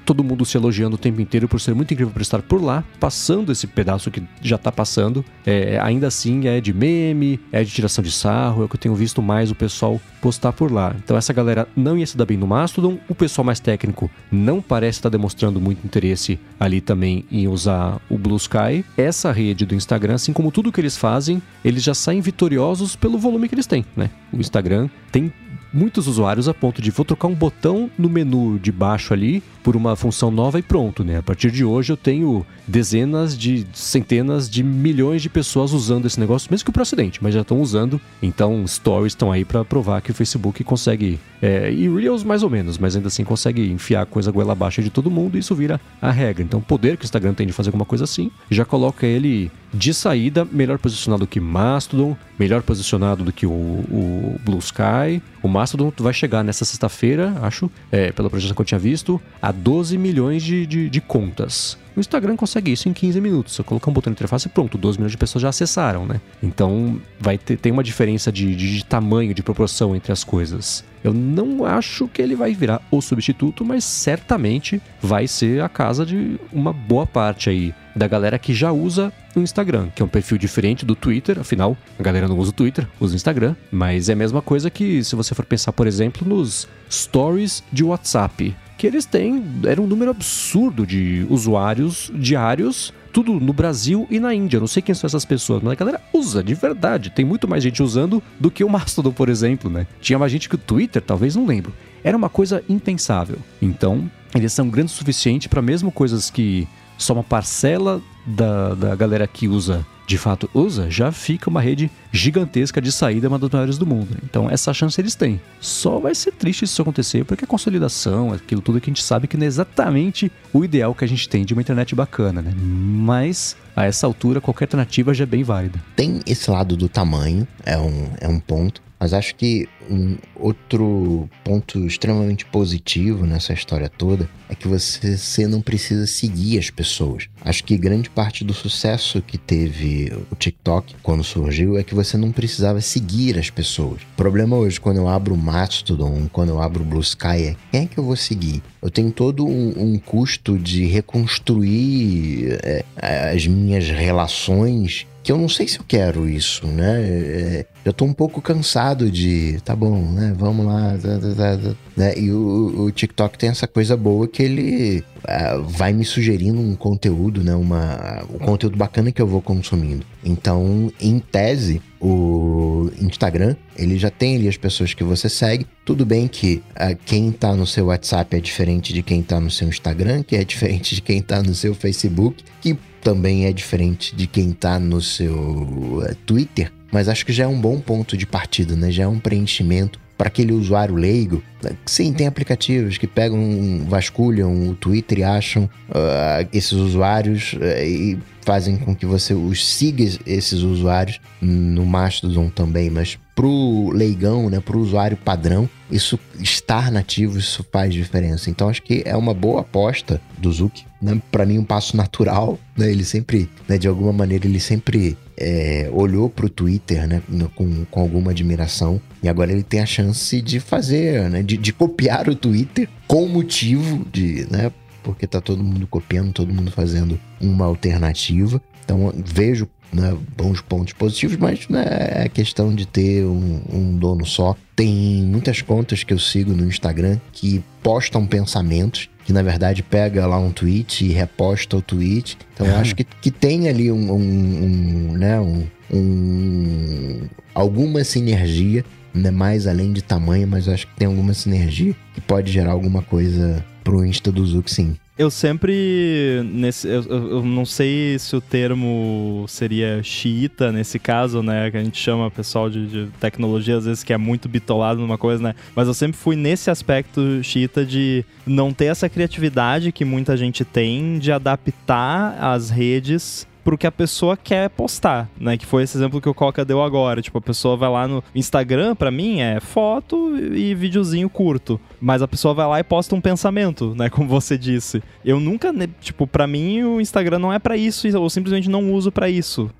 todo mundo se elogiando o tempo inteiro por ser muito incrível por estar por lá, passando esse pedaço que já tá passando, é, ainda assim é de meme, é de tiração de sarro, é o que eu tenho visto mais o pessoal postar por lá. Então essa galera não ia se dar bem no Mastodon, o pessoal mais técnico não parece estar demonstrando muito interesse ali também em usar o Blue Sky. Essa rede do Instagram, assim como tudo que eles fazem, eles já saem vitoriosos pelo volume que eles têm, né? O Instagram tem muitos usuários a ponto de vou trocar um botão no menu de baixo ali por uma função nova e pronto, né? A partir de hoje eu tenho dezenas de centenas de milhões de pessoas usando esse negócio, mesmo que para acidente, mas já estão usando. Então, stories estão aí para provar que o Facebook consegue é, e Reels mais ou menos, mas ainda assim consegue enfiar coisa goela abaixo de todo mundo e isso vira a regra. Então, o poder que o Instagram tem de fazer alguma coisa assim já coloca ele de saída melhor posicionado que Mastodon, melhor posicionado do que o, o Blue Sky. O Mastodon vai chegar nessa sexta-feira, acho, é, pela projeção que eu tinha visto, a 12 milhões de, de, de contas. O Instagram consegue isso em 15 minutos. Você colocar um botão de interface, pronto, 12 milhões de pessoas já acessaram, né? Então vai ter tem uma diferença de, de, de tamanho, de proporção entre as coisas. Eu não acho que ele vai virar o substituto, mas certamente vai ser a casa de uma boa parte aí da galera que já usa o Instagram, que é um perfil diferente do Twitter, afinal, a galera não usa o Twitter, usa o Instagram, mas é a mesma coisa que se você for pensar, por exemplo, nos stories de WhatsApp, que eles têm, era um número absurdo de usuários diários tudo no Brasil e na Índia. Não sei quem são essas pessoas, mas a galera usa de verdade. Tem muito mais gente usando do que o [LAUGHS] Mastodon, por exemplo, né? Tinha mais gente que o Twitter, talvez não lembro. Era uma coisa impensável. Então, eles são grandes o suficiente para mesmo coisas que só uma parcela da, da galera que usa de fato usa, já fica uma rede gigantesca de saída, uma das maiores do mundo. Então essa chance eles têm. Só vai ser triste se isso acontecer, porque a consolidação, aquilo tudo que a gente sabe que não é exatamente o ideal que a gente tem de uma internet bacana, né? Mas a essa altura qualquer alternativa já é bem válida. Tem esse lado do tamanho, é um, é um ponto. Mas acho que um outro ponto extremamente positivo nessa história toda é que você, você não precisa seguir as pessoas. Acho que grande parte do sucesso que teve o TikTok quando surgiu é que você não precisava seguir as pessoas. O problema hoje, quando eu abro o Mastodon, quando eu abro o Blue Sky, é quem é que eu vou seguir? Eu tenho todo um, um custo de reconstruir é, as minhas relações que eu não sei se eu quero isso, né? É, eu tô um pouco cansado de, tá bom, né? Vamos lá, tá, tá, tá, né? E o, o, TikTok tem essa coisa boa que ele uh, vai me sugerindo um conteúdo, né? Uma, um conteúdo bacana que eu vou consumindo. Então, em tese, o Instagram, ele já tem ali as pessoas que você segue. Tudo bem que uh, quem tá no seu WhatsApp é diferente de quem tá no seu Instagram, que é diferente de quem tá no seu Facebook, que também é diferente de quem tá no seu uh, Twitter, mas acho que já é um bom ponto de partida, né? Já é um preenchimento para aquele usuário leigo. Sim, tem aplicativos que pegam, vasculham o Twitter e acham uh, esses usuários uh, e fazem com que você os siga esses usuários no Mastodon também, mas pro leigão, né, pro usuário padrão, isso estar nativo, isso faz diferença. Então acho que é uma boa aposta do Zuki, né? Para mim um passo natural, né? Ele sempre, né, de alguma maneira ele sempre é, olhou pro Twitter, né, com, com alguma admiração e agora ele tem a chance de fazer, né, de, de copiar o Twitter com motivo de, né, porque tá todo mundo copiando, todo mundo fazendo uma alternativa. Então vejo né, bons pontos positivos, mas né, é questão de ter um, um, dono só. Tem muitas contas que eu sigo no Instagram que postam pensamentos, que na verdade pega lá um tweet e reposta o tweet. Então eu acho que, que tem ali um, um, um né, um, um, alguma sinergia, né, mais além de tamanho, mas eu acho que tem alguma sinergia que pode gerar alguma coisa pro Insta do Zuc, sim. Eu sempre. Nesse, eu, eu, não sei se o termo seria xiita nesse caso, né? Que a gente chama pessoal de, de, tecnologia, às vezes, que é muito bitolado numa coisa, né? Mas eu sempre fui nesse aspecto xiita de não ter essa criatividade que muita gente tem de adaptar as redes pro que a pessoa quer postar, né? Que foi esse exemplo que o Coca deu agora. Tipo, a pessoa vai lá no Instagram, para mim, é foto e videozinho curto. Mas a pessoa vai lá e posta um pensamento, né? [LAUGHS] Como você disse. Eu nunca, tipo, para mim o Instagram não é para isso, eu simplesmente não uso para isso.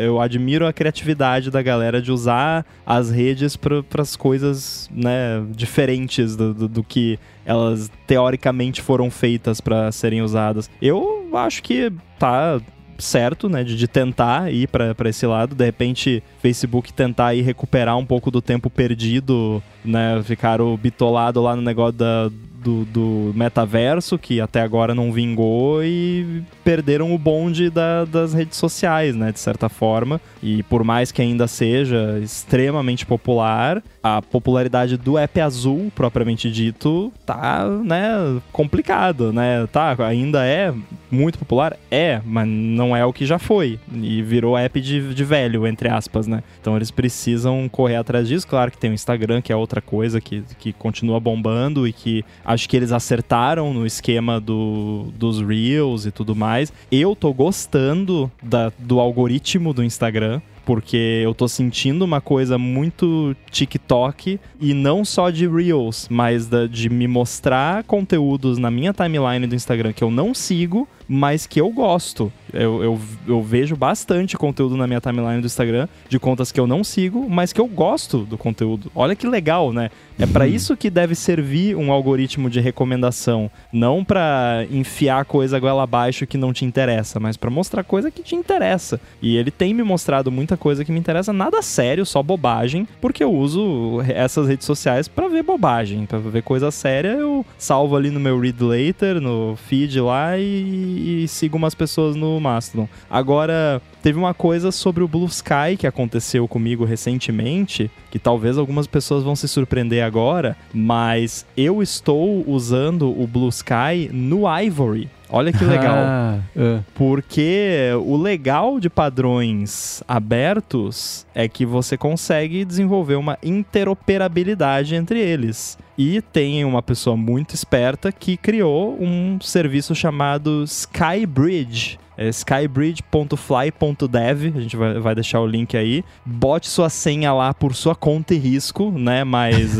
Eu admiro a criatividade da galera de usar as redes para as coisas, né, diferentes do, do, do que elas teoricamente foram feitas para serem usadas. Eu acho que tá certo, né, de, de tentar ir para esse lado, de repente Facebook tentar ir recuperar um pouco do tempo perdido, né, ficaram bitolado lá no negócio da do, do metaverso, que até agora não vingou, e perderam o bonde da, das redes sociais, né? De certa forma. E por mais que ainda seja extremamente popular, a popularidade do app azul, propriamente dito, tá, né, complicado, né? Tá, ainda é muito popular? É, mas não é o que já foi. E virou app de, de velho, entre aspas, né? Então eles precisam correr atrás disso. Claro que tem o Instagram, que é outra coisa que, que continua bombando e que acho que eles acertaram no esquema do, dos Reels e tudo mais. Eu tô gostando da, do algoritmo do Instagram porque eu tô sentindo uma coisa muito TikTok e não só de Reels, mas da, de me mostrar conteúdos na minha timeline do Instagram que eu não sigo mas que eu gosto. Eu, eu, eu, vejo bastante conteúdo na minha timeline do Instagram de contas que eu não sigo, mas que eu gosto do conteúdo. Olha que legal, né? É para uhum. isso que deve servir um algoritmo de recomendação, não para enfiar coisa goela abaixo que não te interessa, mas para mostrar coisa que te interessa. E ele tem me mostrado muita coisa que me interessa, nada sério, só bobagem, porque eu uso essas redes sociais para ver bobagem, para ver coisa séria, eu salvo ali no meu read later, no feed lá e, e sigo umas pessoas no Mastodon. Agora, teve uma coisa sobre o Blue Sky que aconteceu comigo recentemente, que talvez algumas pessoas vão se surpreender agora, mas eu estou usando o Blue Sky no Ivory. Olha que legal. [LAUGHS] Ah, uh. Porque o legal de padrões abertos é que você consegue desenvolver uma interoperabilidade entre eles. E tem uma pessoa muito esperta que criou um serviço chamado Skybridge, é skybridge.fly.dev, a gente vai, vai deixar o link aí. Bote sua senha lá por sua conta e risco, né? Mas.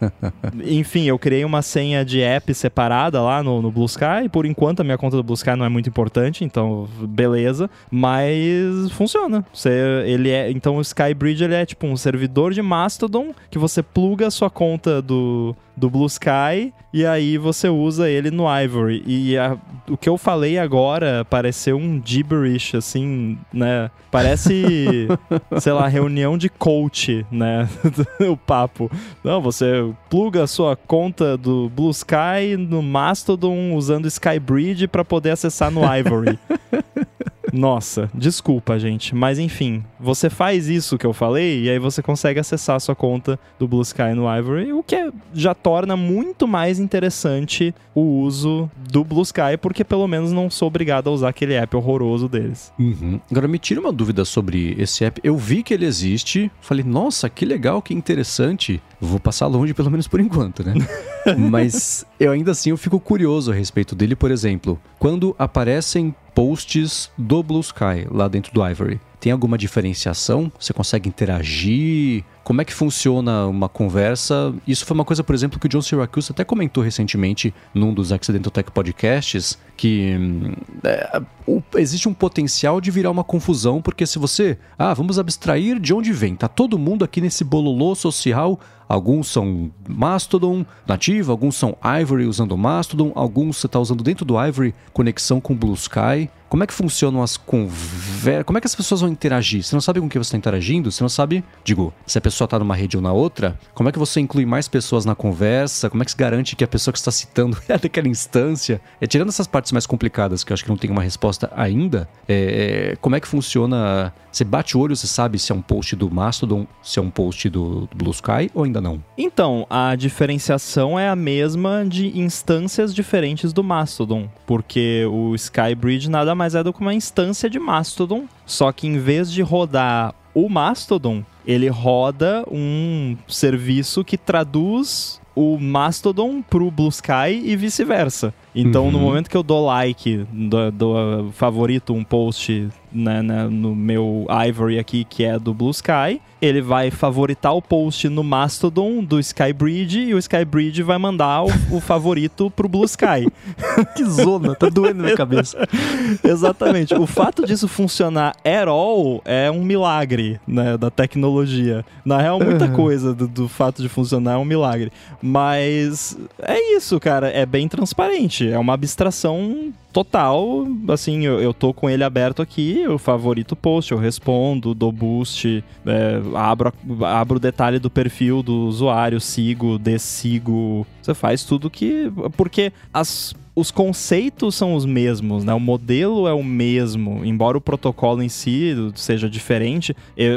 [LAUGHS] enfim, eu criei uma senha de app separada lá no, no Blue Sky. Por enquanto, a minha conta do Blue Sky não é muito importante, então, beleza. Mas funciona. Você, ele é, então, o Skybridge ele é tipo um servidor de Mastodon que você pluga a sua conta do do Blue Sky e aí você usa ele no Ivory. E a, o que eu falei agora pareceu um gibberish, assim, né? Parece, [LAUGHS] sei lá, reunião de coach, né? [LAUGHS] o papo. Não, você pluga a sua conta do Blue Sky no Mastodon usando Skybridge para poder acessar no Ivory. [LAUGHS] Nossa, desculpa, gente. Mas enfim, você faz isso que eu falei e aí você consegue acessar a sua conta do Blue Sky no Ivory, o que é, já torna muito mais interessante o uso do Blue Sky, porque pelo menos não sou obrigado a usar aquele app horroroso deles. Uhum. Agora me tira uma dúvida sobre esse app. Eu vi que ele existe, falei, nossa, que legal, que interessante. Vou passar longe pelo menos por enquanto, né? [LAUGHS] Mas eu ainda assim eu fico curioso a respeito dele, por exemplo, quando aparecem posts do Blue Sky lá dentro do Ivory. Tem alguma diferenciação? Você consegue interagir? Como é que funciona uma conversa? Isso foi uma coisa, por exemplo, que o John Syracuse até comentou recentemente num dos Accidental Tech Podcasts, que hum, é, o, existe um potencial de virar uma confusão, porque se você, ah, vamos abstrair de onde vem, tá todo mundo aqui nesse bololô social, alguns são Mastodon nativo, alguns são Ivory usando Mastodon, alguns você está usando dentro do Ivory conexão com Blue Sky. Como é que funcionam as conversas? Como é que as pessoas vão interagir? Você não sabe com quem você está interagindo? Você não sabe, digo, se a pessoa está numa rede ou na outra? Como é que você inclui mais pessoas na conversa? Como é que se garante que a pessoa que está citando [LAUGHS] é daquela instância? É, tirando essas partes mais complicadas, que eu acho que não tem uma resposta ainda, é, é, como é que funciona? Você bate o olho, você sabe se é um post do Mastodon, se é um post do, do Blue Sky ou ainda não? Então, a diferenciação é a mesma de instâncias diferentes do Mastodon, porque o Skybridge nada mais é do que uma instância de Mastodon, só que em vez de rodar o Mastodon, ele roda um serviço que traduz o Mastodon pro Blue Sky e vice-versa. Então, uhum. no momento que eu dou like, do, do favorito um post né, né, no meu Ivory aqui, que é do Blue Sky, ele vai favoritar o post no Mastodon do Skybridge e o Skybridge vai mandar o, o favorito pro Blue Sky. [LAUGHS] que zona, tá doendo na cabeça. [LAUGHS] Exatamente. O fato disso funcionar at all é um milagre né, da tecnologia. Na real, muita uhum. coisa do, do fato de funcionar é um milagre. Mas é isso, cara. É bem transparente. É uma abstração total, assim, eu, eu tô com ele aberto aqui, eu favorito o post, eu respondo, dou boost, é, abro, abro o detalhe do perfil do usuário, sigo, desigo. Você faz tudo que. Porque as os conceitos são os mesmos, né? O modelo é o mesmo, embora o protocolo em si seja diferente,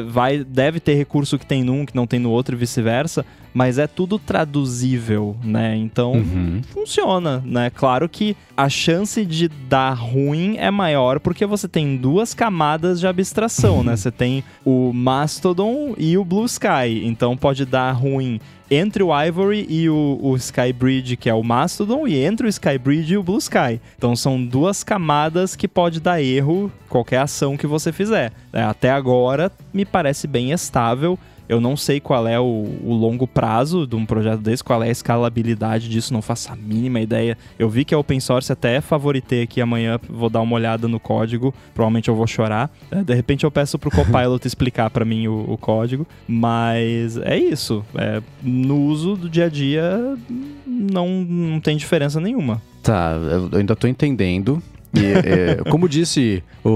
vai, deve ter recurso que tem num que não tem no outro e vice-versa, mas é tudo traduzível, né? Então uhum. funciona, né? Claro que a chance de dar ruim é maior porque você tem duas camadas de abstração, né? Você tem o Mastodon e o Blue Sky, então pode dar ruim entre o Ivory e o, o Skybridge, que é o Mastodon, e entre o Skybridge e o Blue Sky. Então são duas camadas que pode dar erro qualquer ação que você fizer. É, até agora me parece bem estável Eu não sei qual é o, o, longo prazo de um projeto desse, qual é a escalabilidade disso, não faço a mínima ideia. Eu vi que é open source, até favoritei aqui amanhã, vou dar uma olhada no código, provavelmente eu vou chorar. É, de repente eu peço pro Copilot [LAUGHS] explicar para mim o, o, código, mas é isso. É, no uso do dia a dia, não, não tem diferença nenhuma. Tá, eu ainda tô entendendo. E, é, como disse o,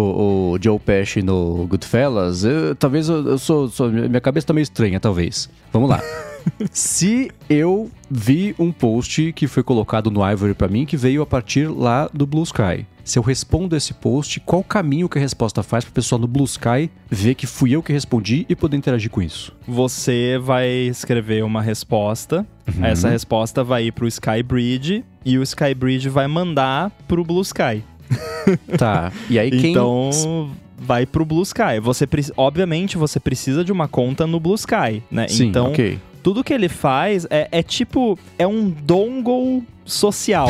o, Joe Pesci no Goodfellas, eu, talvez eu, eu sou, sou, Minha cabeça tá meio estranha, talvez. Vamos lá. [LAUGHS] Se eu vi um post que foi colocado no Ivory para mim que veio a partir lá do Blue Sky. Se eu respondo esse post, qual caminho que a resposta faz para o pessoal no Blue Sky ver que fui eu que respondi e poder interagir com isso? Você vai escrever uma resposta, uhum. essa resposta vai ir para o Skybridge e o Skybridge vai mandar para o Blue Sky. [LAUGHS] Tá. E aí quem. Então vai pro Blue Sky. Você obviamente você precisa de uma conta no Blue Sky, né? Sim, então, okay. tudo que ele faz é, é tipo é um dongle social.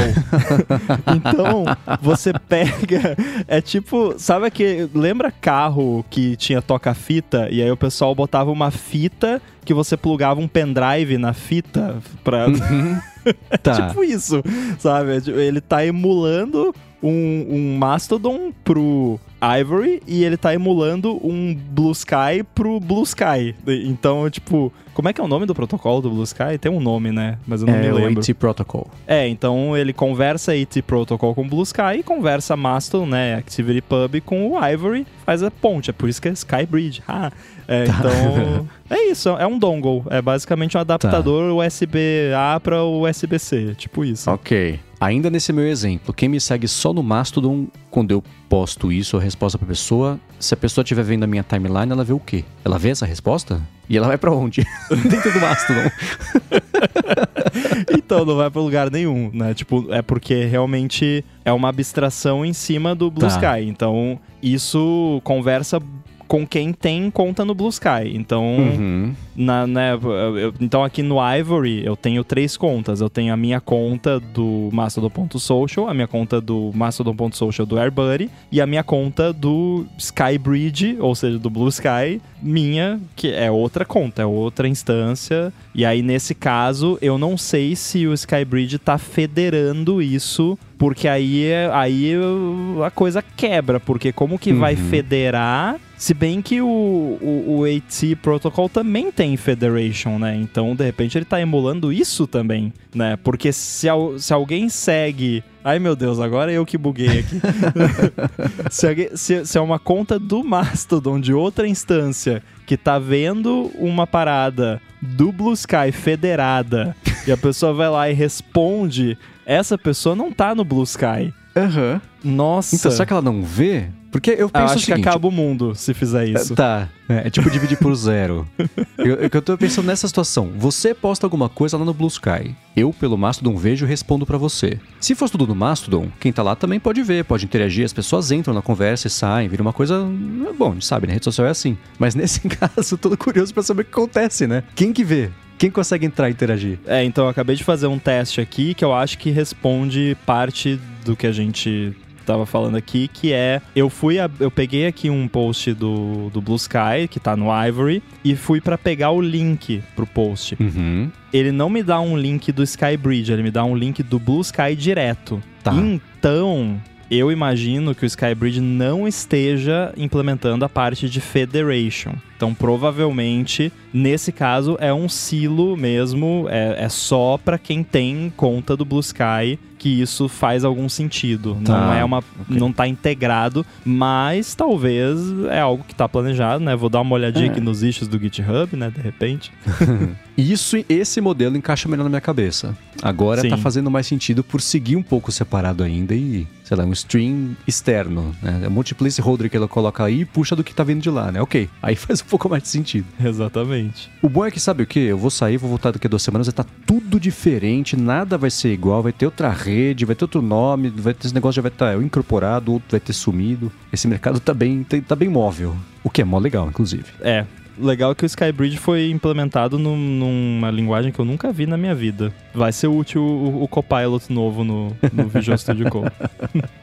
[LAUGHS] então, você pega. É tipo. Sabe que. Lembra carro que tinha toca-fita? E aí o pessoal botava uma fita que você plugava um pendrive na fita pra. Uhum. [LAUGHS] tá. tipo isso, sabe? Ele tá emulando um, um Mastodon pro Ivory e ele tá emulando um Blue Sky pro Blue Sky. Então, tipo, como é que é o nome do protocolo do Blue Sky? Tem um nome, né? Mas eu não é me lembro. É o AT Protocol. É, então ele conversa AT Protocol com o Blue Sky e conversa Mastodon, né, Activity Pub com o Ivory, faz a ponte. É por isso que é Sky Bridge. Ah, é, tá. então, [LAUGHS] é isso, é um dongle. É basicamente um adaptador tá. USB-A para USB-C, tipo isso. Ok. Ainda nesse meu exemplo, quem me segue só no Mastodon, quando eu posto isso, a resposta pra pessoa, se a pessoa estiver vendo a minha timeline, ela vê o quê? Ela vê essa resposta? E ela vai para onde? [LAUGHS] Dentro do Mastodon. [LAUGHS] então, não vai para lugar nenhum, né? Tipo, é porque realmente é uma abstração em cima do Blue tá. Sky. Então, isso conversa com quem tem conta no Blue Sky. Então, uhum. na, né, eu, então aqui no Ivory eu tenho três contas. Eu tenho a minha conta do Mastodon.social, a minha conta do Mastodon.social do AirBuddy e a minha conta do Skybridge, ou seja, do Blue Sky, minha, que é outra conta, é outra instância. E aí, nesse caso, eu não sei se o Skybridge está federando isso porque aí, aí a coisa quebra, porque como que uhum. vai federar se bem que o, o, o AT Protocol também tem Federation, né? Então, de repente, ele tá emulando isso também, né? Porque se, se alguém segue. Ai meu Deus, agora eu que buguei aqui. [LAUGHS] se, alguém, se, se é uma conta do Mastodon de outra instância que tá vendo uma parada do Blue Sky federada e a pessoa vai lá e responde, essa pessoa não tá no Blue Sky. Aham. Uhum. Nossa. Então, será que ela não vê? Porque eu penso eu acho seguinte, que acaba o mundo se fizer isso. Tá. É, é tipo dividir por zero. [LAUGHS] eu, eu, eu tô pensando nessa situação. Você posta alguma coisa lá no Blue Sky. Eu, pelo Mastodon, vejo e respondo para você. Se for tudo no Mastodon, quem tá lá também pode ver, pode interagir. As pessoas entram na conversa e saem. Vira uma coisa. Bom, a gente sabe, né? Rede social é assim. Mas nesse [LAUGHS] caso, tô curioso para saber o que acontece, né? Quem que vê? Quem consegue entrar e interagir? É, então eu acabei de fazer um teste aqui que eu acho que responde parte do que a gente estava falando aqui, que é eu fui a, eu peguei aqui um post do, do Blue Sky que tá no Ivory e fui para pegar o link pro post. Uhum. Ele não me dá um link do Skybridge, ele me dá um link do Blue Sky direto. Tá. Então, eu imagino que o Skybridge não esteja implementando a parte de Federation. Então, provavelmente, nesse caso, é um silo mesmo, é, é só para quem tem conta do Blue Sky que isso faz algum sentido. Tá. Não é uma. Okay. não tá integrado, mas talvez é algo que tá planejado, né? Vou dar uma olhadinha é. aqui nos issues do GitHub, né? De repente. [LAUGHS] isso, esse modelo encaixa melhor na minha cabeça. Agora Sim. tá fazendo mais sentido por seguir um pouco separado ainda e, sei lá, um stream externo, né? É multiplace holder que ela coloca aí e puxa do que tá vindo de lá, né? Ok. Aí faz um [LAUGHS] pouco mais de sentido. Exatamente. O bom é que sabe o que? Eu vou sair, vou voltar daqui a duas semanas, vai estar tá tudo diferente, nada vai ser igual, vai ter outra rede, vai ter outro nome, vai ter, esse negócio já vai estar tá incorporado, outro vai ter sumido. Esse mercado tá bem, tá, tá bem móvel. O que é mó legal, inclusive. É, legal que o Skybridge foi implementado num, numa linguagem que eu nunca vi na minha vida. Vai ser útil o, o Copilot novo no, no Visual [LAUGHS] Studio Code.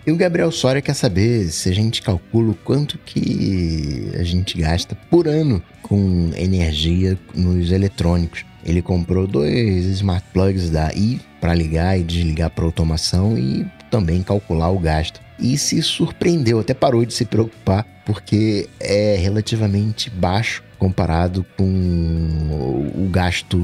E o Gabriel Soria quer saber se a gente calcula o quanto que a gente gasta por ano com energia nos eletrônicos. Ele comprou dois smart plugs da I para ligar e desligar para automação e também calcular o gasto. E se surpreendeu, até parou de se preocupar, porque é relativamente baixo comparado com o gasto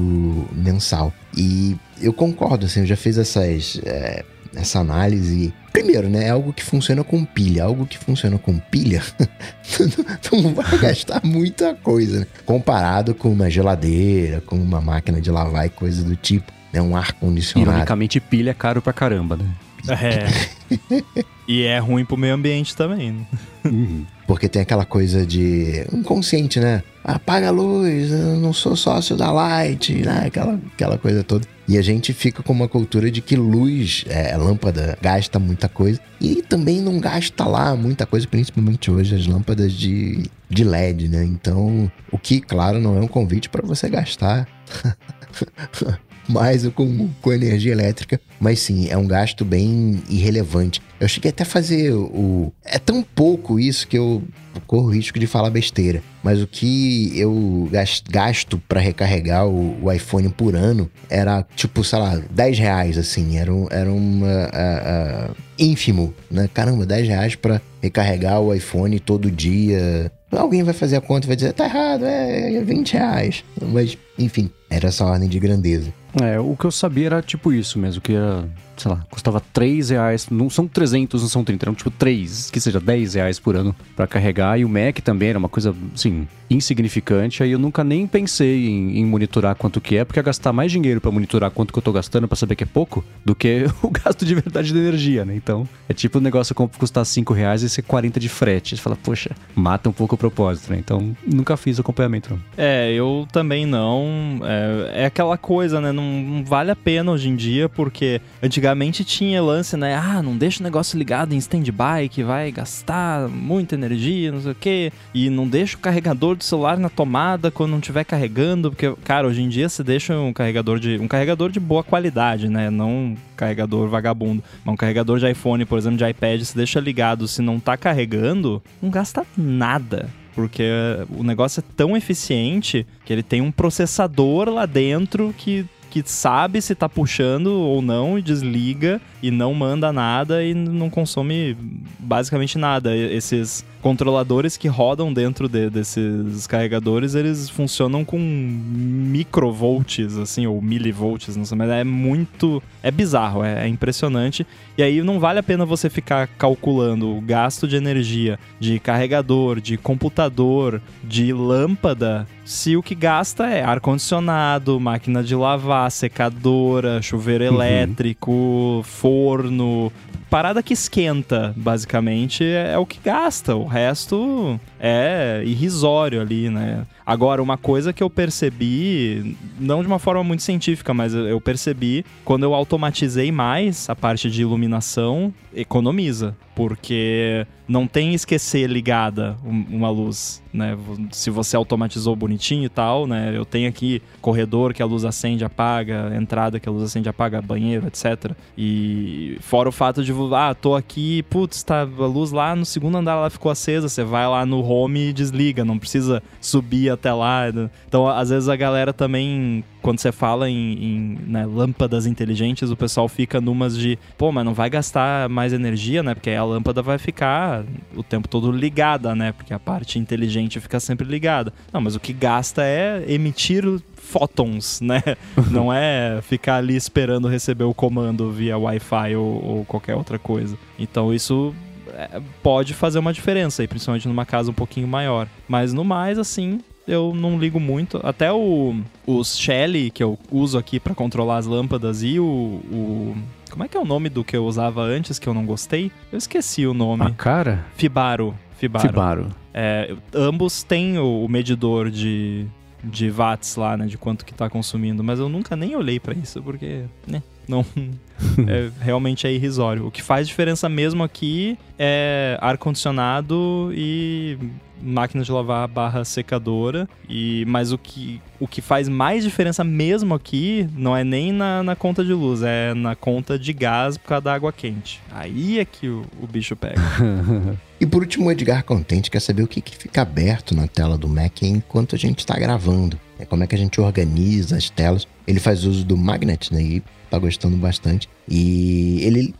mensal. E eu concordo, assim, eu já fiz essas, é, essa análise. Primeiro, né? É algo que funciona com pilha. Algo que funciona com pilha [LAUGHS] não vai gastar muita coisa, né? Comparado com uma geladeira, com uma máquina de lavar e coisa do tipo. Né? Um ar-condicionado. Ironicamente, pilha é caro pra caramba, né? É. [LAUGHS] e é ruim pro meio ambiente também. Né? Uhum. Porque tem aquela coisa de inconsciente, né? Apaga a luz, eu não sou sócio da Light, né? Aquela, aquela coisa toda. E a gente fica com uma cultura de que luz, é, lâmpada, gasta muita coisa. E também não gasta lá muita coisa, principalmente hoje, as lâmpadas de, de LED, né? Então, o que, claro, não é um convite para você gastar [LAUGHS] mais com, com energia elétrica, mas sim, é um gasto bem irrelevante. Eu cheguei até a fazer o. É tão pouco isso que eu corro risco de falar besteira. Mas o que eu gasto para recarregar o, o, iPhone por ano era tipo, sei lá, 10 reais, assim. Era, era uma. Uh, uh, ínfimo, né? Caramba, 10 reais pra recarregar o iPhone todo dia. Alguém vai fazer a conta e vai dizer, tá errado, é 20 reais. Mas, enfim, era essa ordem de grandeza. É, o que eu sabia era tipo isso mesmo, que era, sei lá, custava 3 reais, não são 300, não são 30, eram tipo 3, que seja 10 reais por ano para carregar, e o Mac também era uma coisa, assim, insignificante, aí eu nunca nem pensei em, em monitorar quanto que é, porque ia gastar mais dinheiro para monitorar quanto que eu tô gastando para saber que é pouco, do que [LAUGHS] o gasto de verdade de energia, né? Então, é tipo o um negócio custar 5 reais e ser 40 de frete, você fala, poxa, mata um pouco o propósito, né? Então, nunca fiz acompanhamento, não. É, eu também não, é, é aquela coisa, né, não não vale a pena hoje em dia, porque antigamente tinha lance, né? Ah, não deixa o negócio ligado em stand-by, que vai gastar muita energia, não sei o quê. E não deixa o carregador do celular na tomada quando não estiver carregando, porque, cara, hoje em dia você deixa um carregador de. um carregador de boa qualidade, né? Não um carregador vagabundo. Mas um carregador de iPhone, por exemplo, de iPad, você deixa ligado, se não tá carregando, não gasta nada porque o negócio é tão eficiente que ele tem um processador lá dentro que que sabe se tá puxando ou não e desliga e não manda nada e não consome basicamente nada. Esses controladores que rodam dentro de, desses carregadores, eles funcionam com microvolts, assim, ou milivolts, não sei, mas é muito. É bizarro, é, é impressionante. E aí não vale a pena você ficar calculando o gasto de energia de carregador, de computador, de lâmpada, se o que gasta é ar-condicionado, máquina de lavar, secadora, chuveiro uhum. elétrico, forno, parada que esquenta, basicamente, é, é, o que gasta. O resto é irrisório ali, né? Agora, uma coisa que eu percebi, não de uma forma muito científica, mas eu percebi, quando eu automatizei mais a parte de iluminação, economiza. Porque não tem esquecer ligada uma luz, né? Se você automatizou bonitinho e tal, né? Eu tenho aqui corredor que a luz acende, apaga, entrada que a luz acende, apaga, banheiro, etc. E fora o fato de, ah, tô aqui, putz, tá a luz lá no segundo andar ela ficou acesa, você vai lá no home e desliga, não precisa subir até lá. Né? Então, às vezes a galera também quando você fala em, em né, lâmpadas inteligentes, o pessoal fica numas de, pô, mas não vai gastar mais energia, né? Porque a lâmpada vai ficar o tempo todo ligada, né? Porque a parte inteligente fica sempre ligada. Não, mas o que gasta é emitir fótons, né? [LAUGHS] não é ficar ali esperando receber o comando via Wi-Fi ou, ou qualquer outra coisa. Então isso é, pode fazer uma diferença, aí, principalmente numa casa um pouquinho maior. Mas no mais, assim, eu não ligo muito. Até o, os Shelly que eu uso aqui para controlar as lâmpadas e o, o, Como é que é o nome do que eu usava antes que eu não gostei? Eu esqueci o nome. A cara? Fibaro. Fibaro. Fibaro. É, ambos têm o, o medidor de, de watts lá, né? De quanto que tá consumindo. Mas eu nunca nem olhei para isso, porque, né? Não, [LAUGHS] é, realmente é irrisório. O que faz diferença mesmo aqui é ar-condicionado e máquina de lavar barra secadora. E, mas o que, o que faz mais diferença mesmo aqui não é nem na, na conta de luz, é na conta de gás por causa da água quente. Aí é que o, o bicho pega. [LAUGHS] e por último, o Edgar Contente quer saber o que, que fica aberto na tela do Mac enquanto a gente está gravando. É como é que a gente organiza as telas. Ele faz uso do Magnet, né? E tá gostando bastante. E ele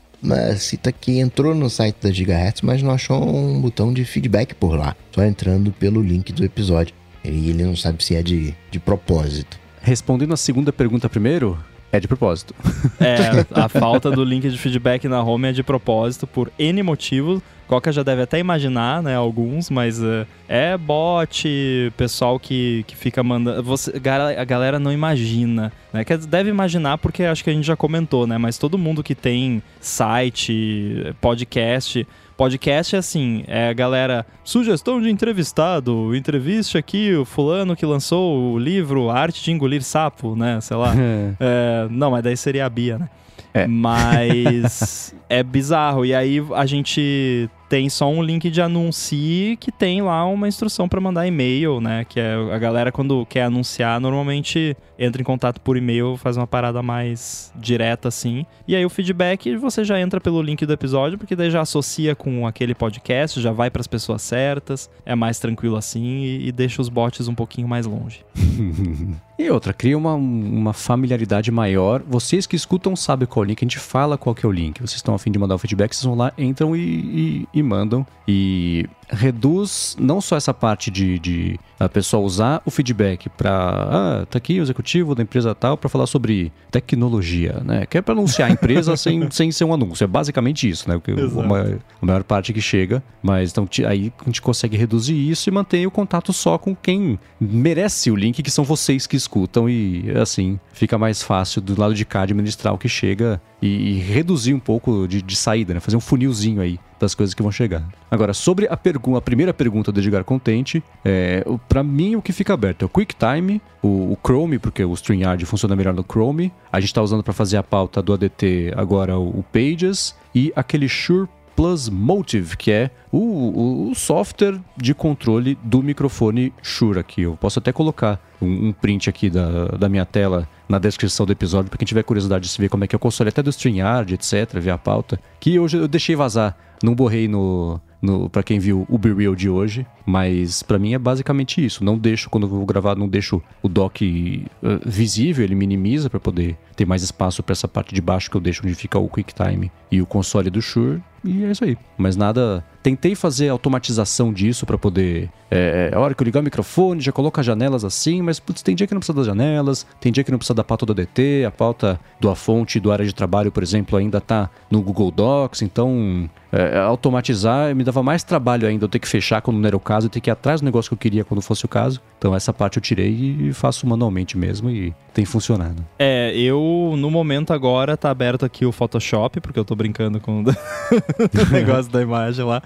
cita que entrou no site da Gigahertz, mas não achou um botão de feedback por lá, só entrando pelo link do episódio. E ele não sabe se é de, de propósito. Respondendo a segunda pergunta primeiro, é de propósito. É, [LAUGHS] a falta do link de feedback na home é de propósito por N motivos. Coca já deve até imaginar, né, alguns, mas uh, é bot, pessoal que, que fica mandando. Você, a galera não imagina, né? Que deve imaginar porque acho que a gente já comentou, né? Mas todo mundo que tem site, podcast. Podcast é assim, é a galera, sugestão de entrevistado, entreviste aqui o fulano que lançou o livro Arte de Engolir Sapo, né, sei lá. [LAUGHS] é, não, mas daí seria a Bia, né? É. Mas [LAUGHS] é bizarro. E aí a gente tem só um link de anuncie que tem lá uma instrução para mandar e-mail, né? Que é a galera quando quer anunciar, normalmente entra em contato por e-mail, faz uma parada mais direta assim. E aí o feedback você já entra pelo link do episódio, porque daí já associa com aquele podcast, já vai para as pessoas certas, é mais tranquilo assim e, e deixa os bots um pouquinho mais longe. [LAUGHS] e outra, cria uma, uma familiaridade maior. Vocês que escutam sabem qual é o link, a gente fala qual que é o link. Vocês estão afim de mandar o feedback, vocês vão lá, entram e, e, e mandam. E reduz não só essa parte de, de a pessoa usar o feedback para ah, tá aqui o executivo da empresa tal para falar sobre tecnologia, né? Que é para anunciar a empresa [LAUGHS] sem, sem ser um anúncio. É basicamente isso, né? Uma, a maior parte que chega. Mas então aí a gente consegue reduzir isso e manter o contato só com quem merece o link, que são vocês que escutam e assim fica mais fácil do lado de cá administrar o que chega e, e reduzir um pouco de, de saída, né? Fazer um funilzinho aí das coisas que vão chegar. Agora, sobre a, a primeira pergunta do Edgar Contente, é, para mim o que fica aberto é o QuickTime, o, o Chrome, porque o StreamYard funciona melhor no Chrome. A gente está usando para fazer a pauta do ADT agora o, o Pages e aquele Shure Plus Motive, que é o, o, o, software de controle do microfone Shure aqui. Eu posso até colocar um, um, print aqui da, da minha tela na descrição do episódio, para quem tiver curiosidade de ver como é que é o console, até do StreamYard, etc., ver a pauta, que hoje eu deixei vazar não borrei no, no para quem viu o Be Real de hoje, mas para mim é basicamente isso. Não deixo quando eu vou gravar, não deixo o dock uh, visível, ele minimiza para poder ter mais espaço para essa parte de baixo que eu deixo onde fica o QuickTime e o console do Shure. E é isso aí. Mas nada. Tentei fazer automatização disso para poder. É, a hora que eu ligar o microfone, já coloca as janelas assim, mas putz, tem dia que não precisa das janelas, tem dia que não precisa da pauta do DT, a pauta do fonte do área de trabalho, por exemplo, ainda tá no Google Docs, então é, automatizar me dava mais trabalho ainda eu ter que fechar quando não era o caso, eu ter que ir atrás do negócio que eu queria quando fosse o caso. Então essa parte eu tirei e faço manualmente mesmo e tem funcionado. É, eu no momento agora tá aberto aqui o Photoshop, porque eu tô brincando com [LAUGHS] o negócio da imagem lá.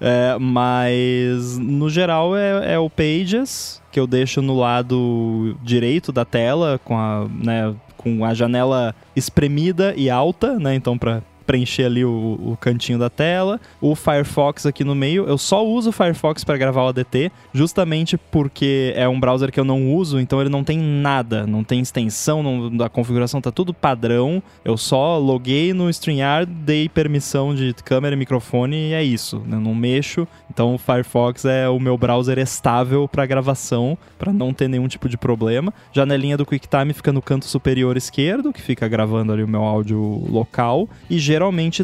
É, mas no geral é, é, o Pages, que eu deixo no lado direito da tela, com a, né, com a janela espremida e alta, né? Então, para preencher ali o, o, cantinho da tela. O Firefox aqui no meio. Eu só uso o Firefox para gravar o ADT, justamente porque é um browser que eu não uso, então ele não tem nada, não tem extensão, não, a configuração tá tudo padrão. Eu só loguei no StreamYard, dei permissão de câmera e microfone e é isso. Eu não mexo. Então o Firefox é o meu browser estável para gravação, para não ter nenhum tipo de problema. Janelinha do QuickTime fica no canto superior esquerdo, que fica gravando ali o meu áudio local. E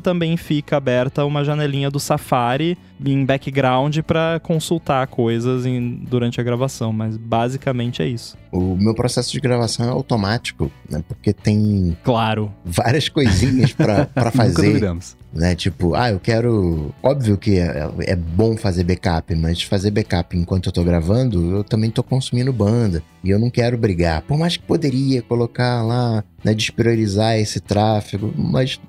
também fica aberta uma janelinha do Safari em background para consultar coisas em, durante a gravação, mas basicamente é isso. O meu processo de gravação é automático, né? Porque tem claro várias coisinhas para [LAUGHS] fazer. né? Tipo, ah, eu quero. Óbvio que é, é, bom fazer backup, mas fazer backup enquanto eu tô gravando, eu também tô consumindo banda. E eu não quero brigar. Por mais que poderia colocar lá, né, despriorizar esse tráfego, mas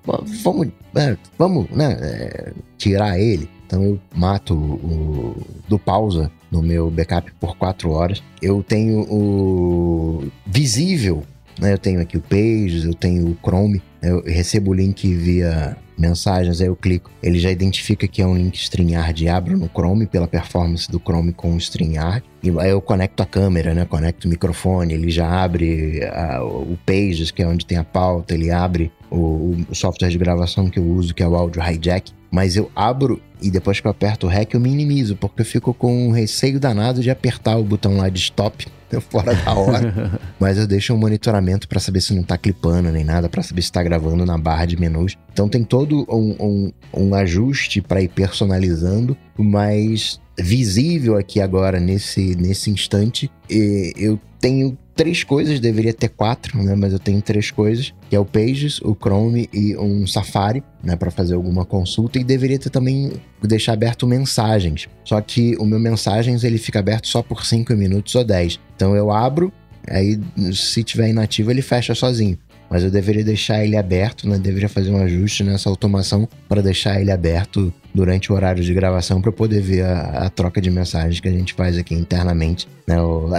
vamos, é, vamos, né, é, tirar ele. Então eu mato o, do pausa no meu backup por 4 horas. Eu tenho o visível né? Eu tenho aqui o Pages, eu tenho o Chrome, eu recebo o link via mensagens, aí eu clico, ele já identifica que é um link StreamYard e abro no Chrome pela performance do Chrome com o StreamYard. E aí eu conecto a câmera, né? Conecto o microfone, ele já abre a, o Pages, que é onde tem a pauta, ele abre o, o, software de gravação que eu uso, que é o Audio Hijack. Mas eu abro e depois que eu aperto o REC eu minimizo, porque eu fico com um receio danado de apertar o botão lá de stop [LAUGHS] fora da hora. [LAUGHS] Mas eu deixo um monitoramento para saber se não tá clipando nem nada, para saber se tá gravando na barra de menus. Então tem todo um, um, um ajuste para ir personalizando, mas visível aqui agora nesse, nesse instante. E eu tenho três coisas, deveria ter quatro, né? Mas eu tenho três coisas, que é o Pages, o Chrome e um Safari, né? Para fazer alguma consulta. E deveria ter também deixar aberto mensagens. Só que o meu mensagens ele fica aberto só por cinco minutos ou dez. Então eu abro, aí se tiver inativo ele fecha sozinho mas eu deveria deixar ele aberto, né? Deveria fazer um ajuste nessa automação para deixar ele aberto durante o horário de gravação para poder ver a, a, troca de mensagens que a gente faz aqui internamente. Né?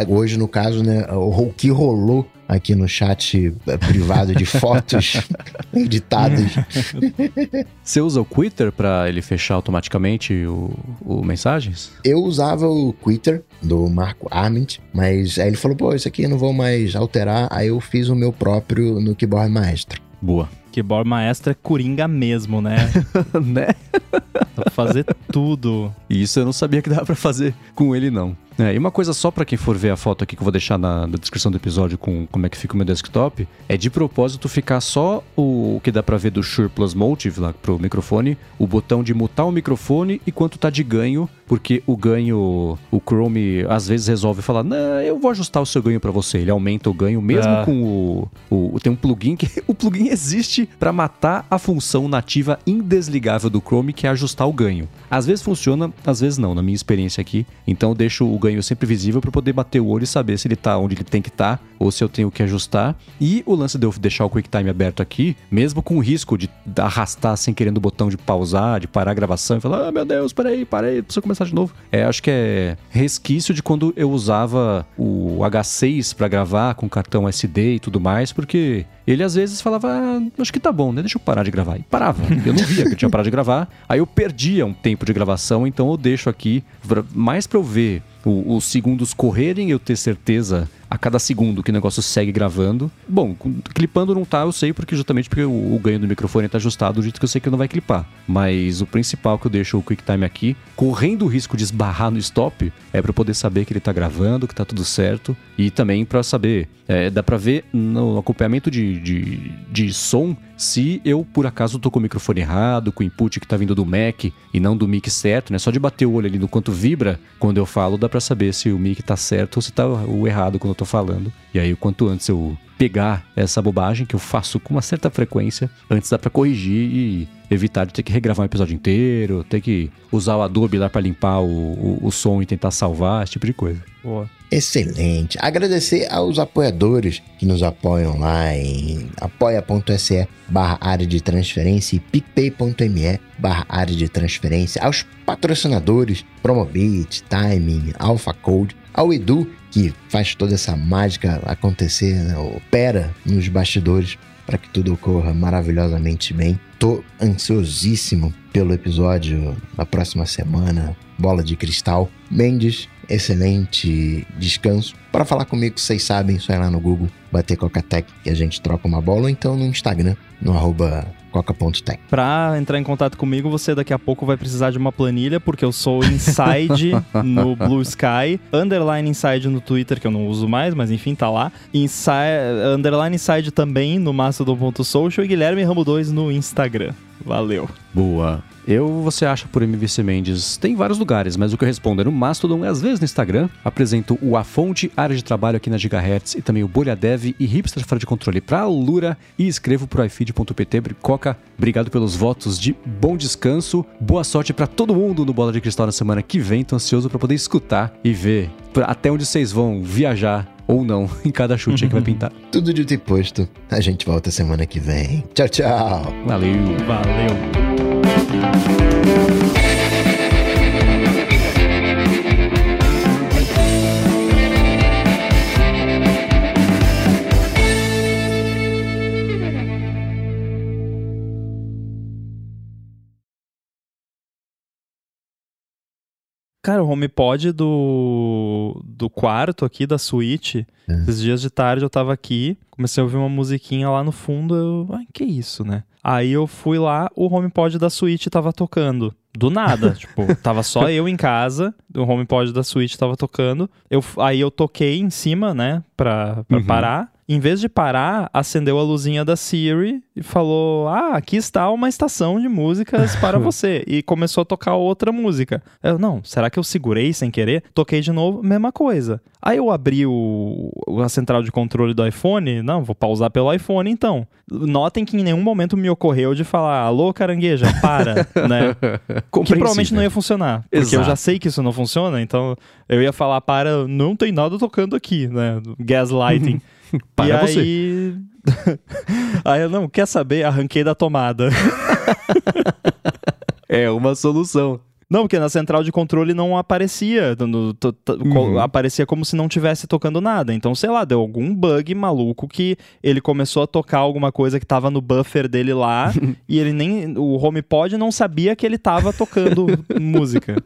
Hoje, no caso, né, o que rolou aqui no chat privado de [LAUGHS] fotos editadas. Você usa o Twitter para ele fechar automaticamente o, o, mensagens? Eu usava o Twitter do Marco Arment, mas aí ele falou, pô, isso aqui eu não vou mais alterar, aí eu fiz o meu próprio no Keyboard Maestro. Boa. Keyboard Maestro é coringa mesmo, né? [LAUGHS] né? Dá pra fazer tudo. E isso eu não sabia que dava para fazer com ele, não. É, e uma coisa só para quem for ver a foto aqui que eu vou deixar na, na, descrição do episódio com como é que fica o meu desktop, é de propósito ficar só o, o que dá para ver do Shure Plus Motive lá pro microfone, o botão de mutar o microfone e quanto tá de ganho, porque o ganho, o Chrome às vezes resolve falar, não, eu vou ajustar o seu ganho para você, ele aumenta o ganho mesmo ah. com o, o, tem um plugin que [LAUGHS] o plugin existe para matar a função nativa indesligável do Chrome que é ajustar o ganho. Às vezes funciona, às vezes não, na minha experiência aqui. Então eu deixo o ganho sempre visível para poder bater o olho e saber se ele tá onde ele tem que estar tá, ou se eu tenho que ajustar. E o lance de eu deixar o QuickTime aberto aqui, mesmo com o risco de arrastar sem querendo o botão de pausar, de parar a gravação e falar: "Ah, meu Deus, peraí, parei, preciso começar de novo". É, acho que é resquício de quando eu usava o H6 para gravar com cartão SD e tudo mais, porque ele às vezes falava, ah, acho que tá bom, né? Deixa eu parar de gravar. E parava. Eu não via que eu tinha parado de gravar. Aí eu perdia um tempo de gravação, então eu deixo aqui mais pra eu ver os segundos correrem, eu ter certeza a cada segundo que o negócio segue gravando. Bom, clipando não tá, eu sei, porque justamente porque o, o ganho do microfone tá ajustado do jeito que eu sei que não vai clipar. Mas o principal que eu deixo o QuickTime aqui, correndo o risco de esbarrar no stop, é para poder saber que ele tá gravando, que tá tudo certo. E também para saber, é, dá para ver no acompanhamento de, de, de som se eu por acaso tô com o microfone errado, com o input que tá vindo do Mac e não do mic certo, né? Só de bater o olho ali no quanto vibra, quando eu falo, dá para saber se o mic tá certo ou se tá o errado quando eu tô falando. E aí, o quanto antes eu pegar essa bobagem que eu faço com uma certa frequência, antes dá para corrigir e evitar de ter que regravar um episódio inteiro, ter que usar o Adobe lá para limpar o, o, o, som e tentar salvar, esse tipo de coisa. Boa. Excelente. Agradecer aos apoiadores que nos apoiam lá em apoia.se barra área de transferência e picpay.me barra área de transferência, aos patrocinadores Promobit, Timing, Alpha Code, ao Edu, que faz toda essa mágica acontecer, né? opera nos bastidores para que tudo ocorra maravilhosamente bem. Tô ansiosíssimo pelo episódio da próxima semana. Bola de Cristal. Mendes, excelente descanso. Para falar comigo, vocês sabem, só ir lá no Google, bater Coca-Tech que a gente troca uma bola, ou então no Instagram, no arroba coca.tech. Para entrar em contato comigo, você daqui a pouco vai precisar de uma planilha, porque eu sou inside [LAUGHS] no Blue Sky, underline inside no Twitter, que eu não uso mais, mas enfim, tá lá. Inside, underline inside também no mastodon.social e Guilherme Ramo 2 no Instagram. Valeu. Boa. Eu, você acha por MVC Mendes, tem vários lugares, mas o que eu respondo é no Mastodon e às vezes no Instagram. Apresento o A Fonte, área de trabalho aqui na Gigahertz e também o Bolha Dev e Hipster Fora de Controle para Lura e escrevo pro iFeed.pt. Coca, obrigado pelos votos de bom descanso. Boa sorte para todo mundo no Bola de Cristal na semana que vem. Tô ansioso para poder escutar e ver até onde vocês vão viajar ou não [LAUGHS] em cada chute uhum. que vai [LAUGHS] pintar. Tudo dito e posto. A gente volta semana que vem. Tchau, tchau. Valeu. Valeu. Thank you. Cara, o HomePod do, do quarto aqui, da suíte, é. esses dias de tarde eu tava aqui, comecei a ouvir uma musiquinha lá no fundo, eu... Ai, que isso, né? Aí eu fui lá, o HomePod da suíte tava tocando. Do nada, [LAUGHS] tipo, tava só eu em casa, o HomePod da suíte tava tocando. Eu, aí eu toquei em cima, né, pra, pra uhum. parar em vez de parar, acendeu a luzinha da Siri e falou: Ah, aqui está uma estação de músicas para [LAUGHS] você. e começou a tocar outra música. Eu, não, será que eu segurei sem querer? Toquei de novo, mesma coisa. Aí eu abri o, a central de controle do iPhone. Não, vou pausar pelo iPhone então. Notem que em nenhum momento me ocorreu de falar: Alô, carangueja, para, [LAUGHS] né? Que provavelmente não ia funcionar. Porque Exato. eu já sei que isso não funciona, então eu ia falar: Para, não tem nada tocando aqui, né? Gaslighting. [LAUGHS] [LAUGHS] Para e você. Aí... [LAUGHS] aí eu não, quer saber? Arranquei da tomada. [LAUGHS] é uma solução. Não, porque na central de controle não aparecia. No, to, to, uhum. Aparecia como se não tivesse tocando nada. Então, sei lá, deu algum bug maluco que ele começou a tocar alguma coisa que tava no buffer dele lá [LAUGHS] e ele nem. O HomePod não sabia que ele tava tocando [LAUGHS] música.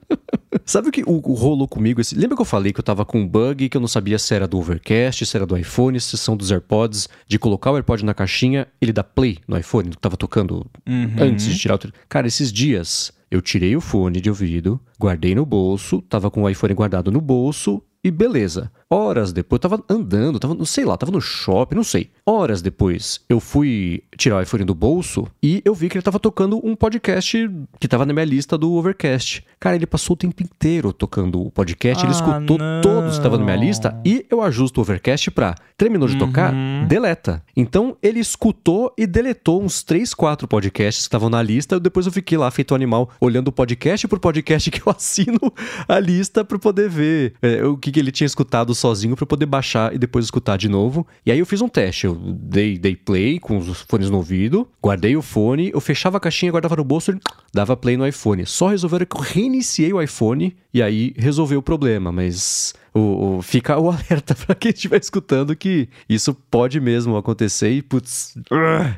Sabe o que o, o rolou comigo? Esse, lembra que eu falei que eu tava com um bug que eu não sabia se era do Overcast, se era do iPhone, se são dos AirPods, de colocar o AirPod na caixinha, ele dá play no iPhone, que tava tocando uhum. antes de tirar o. Cara, esses dias eu tirei o fone de ouvido, guardei no bolso, tava com o iPhone guardado no bolso e beleza. Horas depois, eu tava andando, tava, não sei lá, tava no shopping, não sei. Horas depois, eu fui tirar o iPhone do bolso e eu vi que ele tava tocando um podcast que tava na minha lista do Overcast. Cara, ele passou o tempo inteiro tocando o podcast, ah, ele escutou não. todos que estavam na minha lista e eu ajusto o Overcast pra, terminou de uhum. tocar, deleta. Então, ele escutou e deletou uns 3, 4 podcasts que estavam na lista. Depois eu fiquei lá, feito animal, olhando podcast por podcast [LAUGHS] que eu assino a lista pra poder ver é, o que, que ele tinha escutado sozinho para poder baixar e depois escutar de novo. E aí eu fiz um teste. Eu dei, dei play com os fones no ouvido, guardei o fone, eu fechava a caixinha, guardava no bolso e dava play no iPhone. Só resolveram que eu reiniciei o iPhone e aí resolveu o problema, mas o, o, fica o [LAUGHS] alerta para quem estiver escutando que isso pode mesmo acontecer e, putz,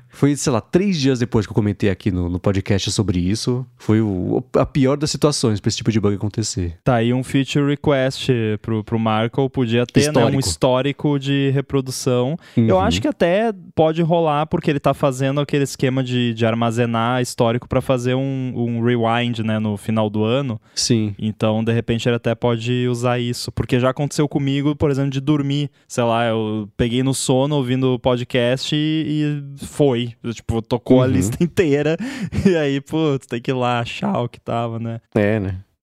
foi, sei lá, três dias depois que eu comentei aqui no, no podcast sobre isso, foi o, a pior das situações para esse tipo de bug acontecer. Tá aí um feature request pro, pro Marco, podia ter histórico. Né, um histórico de reprodução. Uhum. Eu acho que até pode rolar porque ele tá fazendo aquele esquema de, de armazenar histórico para fazer um, um rewind, né, no final do ano. Sim. Então, de repente, ele até pode usar isso, porque já aconteceu comigo, por exemplo, de dormir. Sei lá, eu peguei no sono ouvindo o podcast e, e foi. Tipo, tocou uhum. a lista [LAUGHS] inteira. E aí, putz, tem que ir lá achar o que tava, né? É, né?